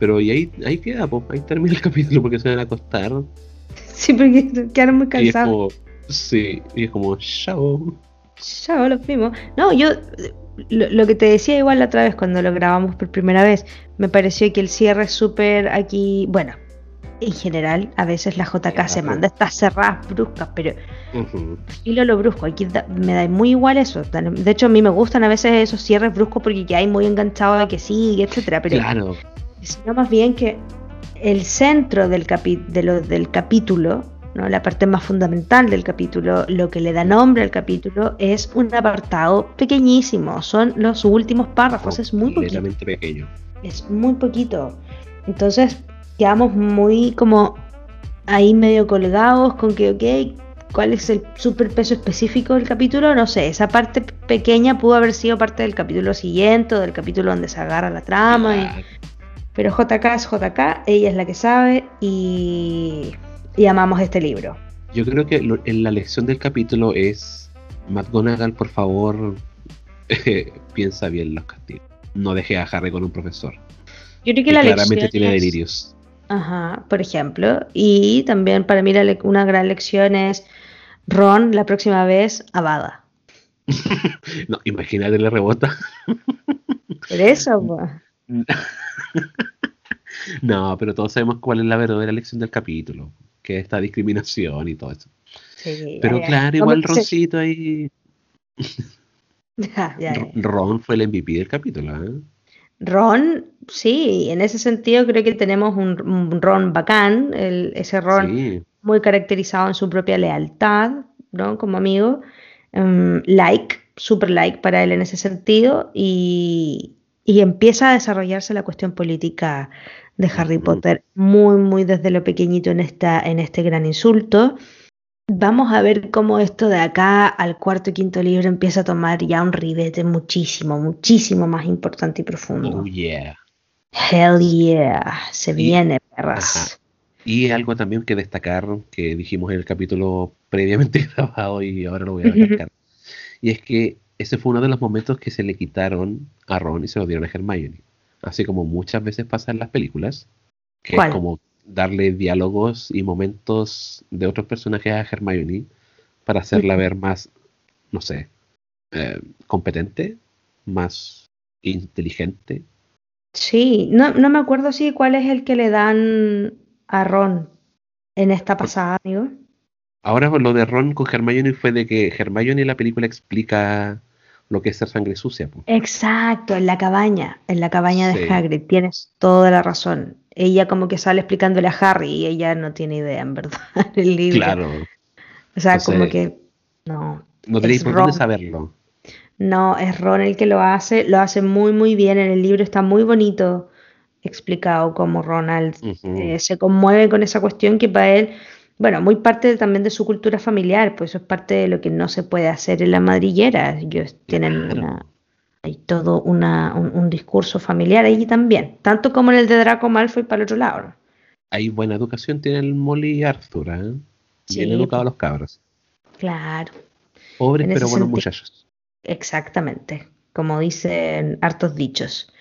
Pero y ahí, ahí queda, po. ahí termina el capítulo porque se van a acostar. Sí, porque quedaron muy Y es cansados. como, sí, y es como, chao. Ya los vimos. No, yo lo, lo que te decía igual la otra vez cuando lo grabamos por primera vez, me pareció que el cierre es súper aquí, bueno, en general a veces la JK se Claro. manda estas cerradas bruscas, pero Ujú. filo lo brusco, aquí da- me da muy igual eso. De hecho a mí me gustan a veces esos cierres bruscos porque ya hay muy enganchado de que sigue, etcétera, pero Claro, sino más bien que el centro del, capi- de lo- del capítulo, ¿no? la parte más fundamental del capítulo, lo que le da nombre al capítulo, es un apartado pequeñísimo, son los últimos párrafos, es muy poquito, pequeño. es muy poquito. Entonces quedamos muy como ahí medio colgados con que, ok, ¿cuál es el superpeso específico del capítulo? No sé, esa parte pequeña pudo haber sido parte del capítulo siguiente o del capítulo donde se agarra la trama. y-. pero JK es JK, ella es la que sabe y, y amamos este libro. Yo creo que lo- en la lección del capítulo es McGonagall, por favor, piensa bien los castigos. No deje a Harry con un profesor. Yo creo que Que la claramente lección tiene es- delirios. Ajá, por ejemplo. Y también para mí la una gran lección es Ron la próxima vez Avada. No, imagínate le rebota. Por eso, pues. No, pero todos sabemos cuál es la verdadera lección del capítulo, que es esta discriminación y todo eso. Sí, Pero ya, ya. claro, igual ¿Cómo que se- Roncito ahí. Ya. Ron fue el MVP del capítulo, ¿eh? Ron, sí, en ese sentido creo que tenemos un, un Ron bacán, el- ese Ron Sí, muy caracterizado en su propia lealtad, ¿no? Como amigo. Em, like, super like para él en ese sentido. Y, y empieza a desarrollarse la cuestión política de Harry. Potter muy, muy desde lo pequeñito en, esta, en este gran insulto. Vamos a ver cómo esto de acá al cuarto y quinto libro empieza a tomar ya un ribete muchísimo, muchísimo más importante y profundo. oh yeah. Hell yeah, se Y- viene, perras. Ajá. Y algo también que destacar, que dijimos en el capítulo previamente grabado y ahora lo voy a recalcar, y es que ese fue uno de los momentos que se le quitaron a Ron y se lo dieron a Hermione. Así como muchas veces pasa en las películas, que ¿Cuál? es como darle diálogos y momentos de otros personajes a Hermione para hacerla ver más, no sé, eh, competente, más inteligente. Sí, no, no me acuerdo si cuál es el que le dan a Ron en esta pasada, amigo. Ahora lo de Ron con Hermione fue de que Hermione en la película explica lo que es ser sangre sucia. po. Exacto, en la cabaña, en la cabaña de Sí. Hagrid, tienes toda la razón. Ella como que sale explicándole a Harry y ella no tiene idea, en verdad, el libro. Claro, O sea, Entonces, como que no, no tenéis por dónde saberlo. no, es Ron el que lo hace, lo hace muy, muy bien. En el libro está muy bonito explicado cómo Ronald eh, se conmueve con esa cuestión que para él, bueno, muy parte también de su cultura familiar, pues eso es parte de lo que no se puede hacer en la madriguera. Ellos tienen una, hay todo una, un, un discurso familiar allí también, tanto como en el de Draco Malfoy para el otro lado. Hay buena educación, tiene el Molly y Arthur. ¿eh? Sí, Bien educados los cabros. Claro. Pobres pero buenos sentido. muchachos. Exactamente, como dicen hartos dichos.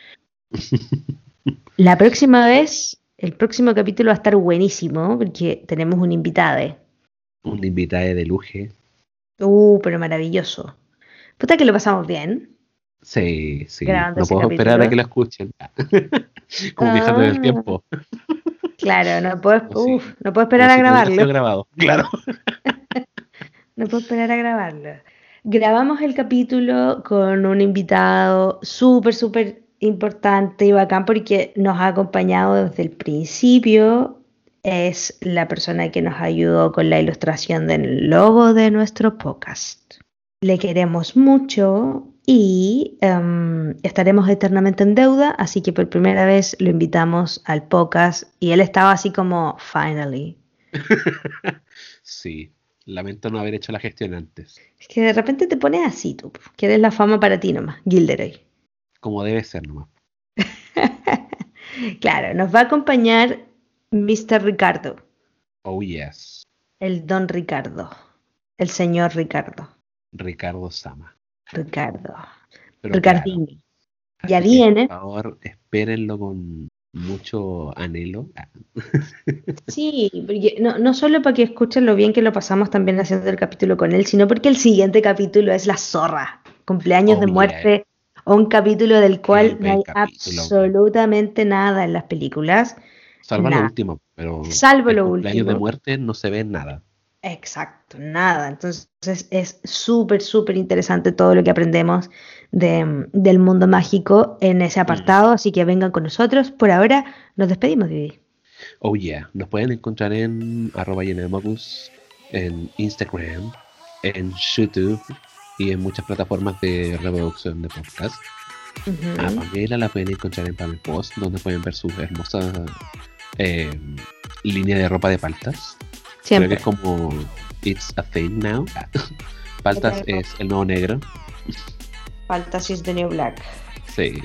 La próxima vez, el próximo capítulo va a estar buenísimo porque tenemos un invitado. Un invitado de luje. Uh, pero maravilloso. Puta que lo pasamos bien. Sí, sí. Grabando No puedo esperar a que lo escuchen. Como viajando en el Ah. tiempo. Claro, no puedo, uf, no puedo esperar a si grabarlo. grabado. Claro. No puedo esperar a grabarlo. Grabamos el capítulo con un invitado súper, súper importante y bacán porque nos ha acompañado desde el principio. Es la persona que nos ayudó con la ilustración del logo de nuestro podcast. Le queremos mucho y em, estaremos eternamente en deuda, así que por primera vez lo invitamos al podcast y él estaba así como, finally. Sí. Lamento no haber hecho la gestión antes. Es que de repente te pones así, tú. Quieres la fama para ti nomás, Gilderoy. Como debe ser nomás. Claro, nos va a acompañar Mr. Ricardo, Oh yes. el don Ricardo, el señor Ricardo, Ricardo Sama. Ricardo, Pero Ricardini. claro, Ya viene. Por favor, espérenlo con mucho anhelo. Sí, porque no, no solo para que escuchen lo bien que lo pasamos también haciendo el capítulo con él, sino porque el siguiente capítulo es La Zorra, cumpleaños Oh, de muerte, o un capítulo del cual no hay capítulo. absolutamente nada en las películas. Salva Nah. lo último, pero Salvo el lo cumpleaños de último. muerte no se ve nada. Exacto, nada. Entonces es súper, súper interesante todo lo que aprendemos de- del mundo mágico en ese apartado, así que vengan con nosotros. Por ahora nos despedimos, Vivi. Oh yeah, nos pueden encontrar en arroba Yenemocus, en Instagram, en YouTube y en muchas plataformas de reproducción de podcast. Ujú. A Pamela la pueden encontrar en Pamela Post, donde pueden ver su hermosa eh, línea de ropa de paltas. Creo que Siempre. es como It's a Thing Now. Paltas es el nuevo negro. Fantasy de New Black. Sí.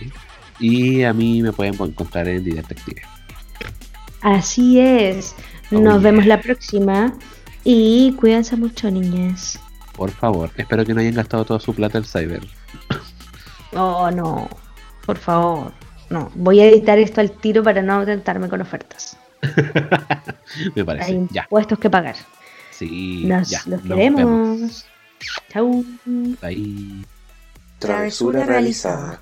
Y a mí me pueden encontrar en Detective. Así es. Oh, Nos yeah. vemos la próxima y cuídense mucho, niñas. Por favor, espero que no hayan gastado toda su plata en Cyber. Oh, no. Por favor. No. Voy a editar esto al tiro para no tentarme con ofertas. me Hay parece. Ya. impuestos que pagar. Sí. Nos ya. los nos vemos. queremos. Chau. Bye. Travesura realizada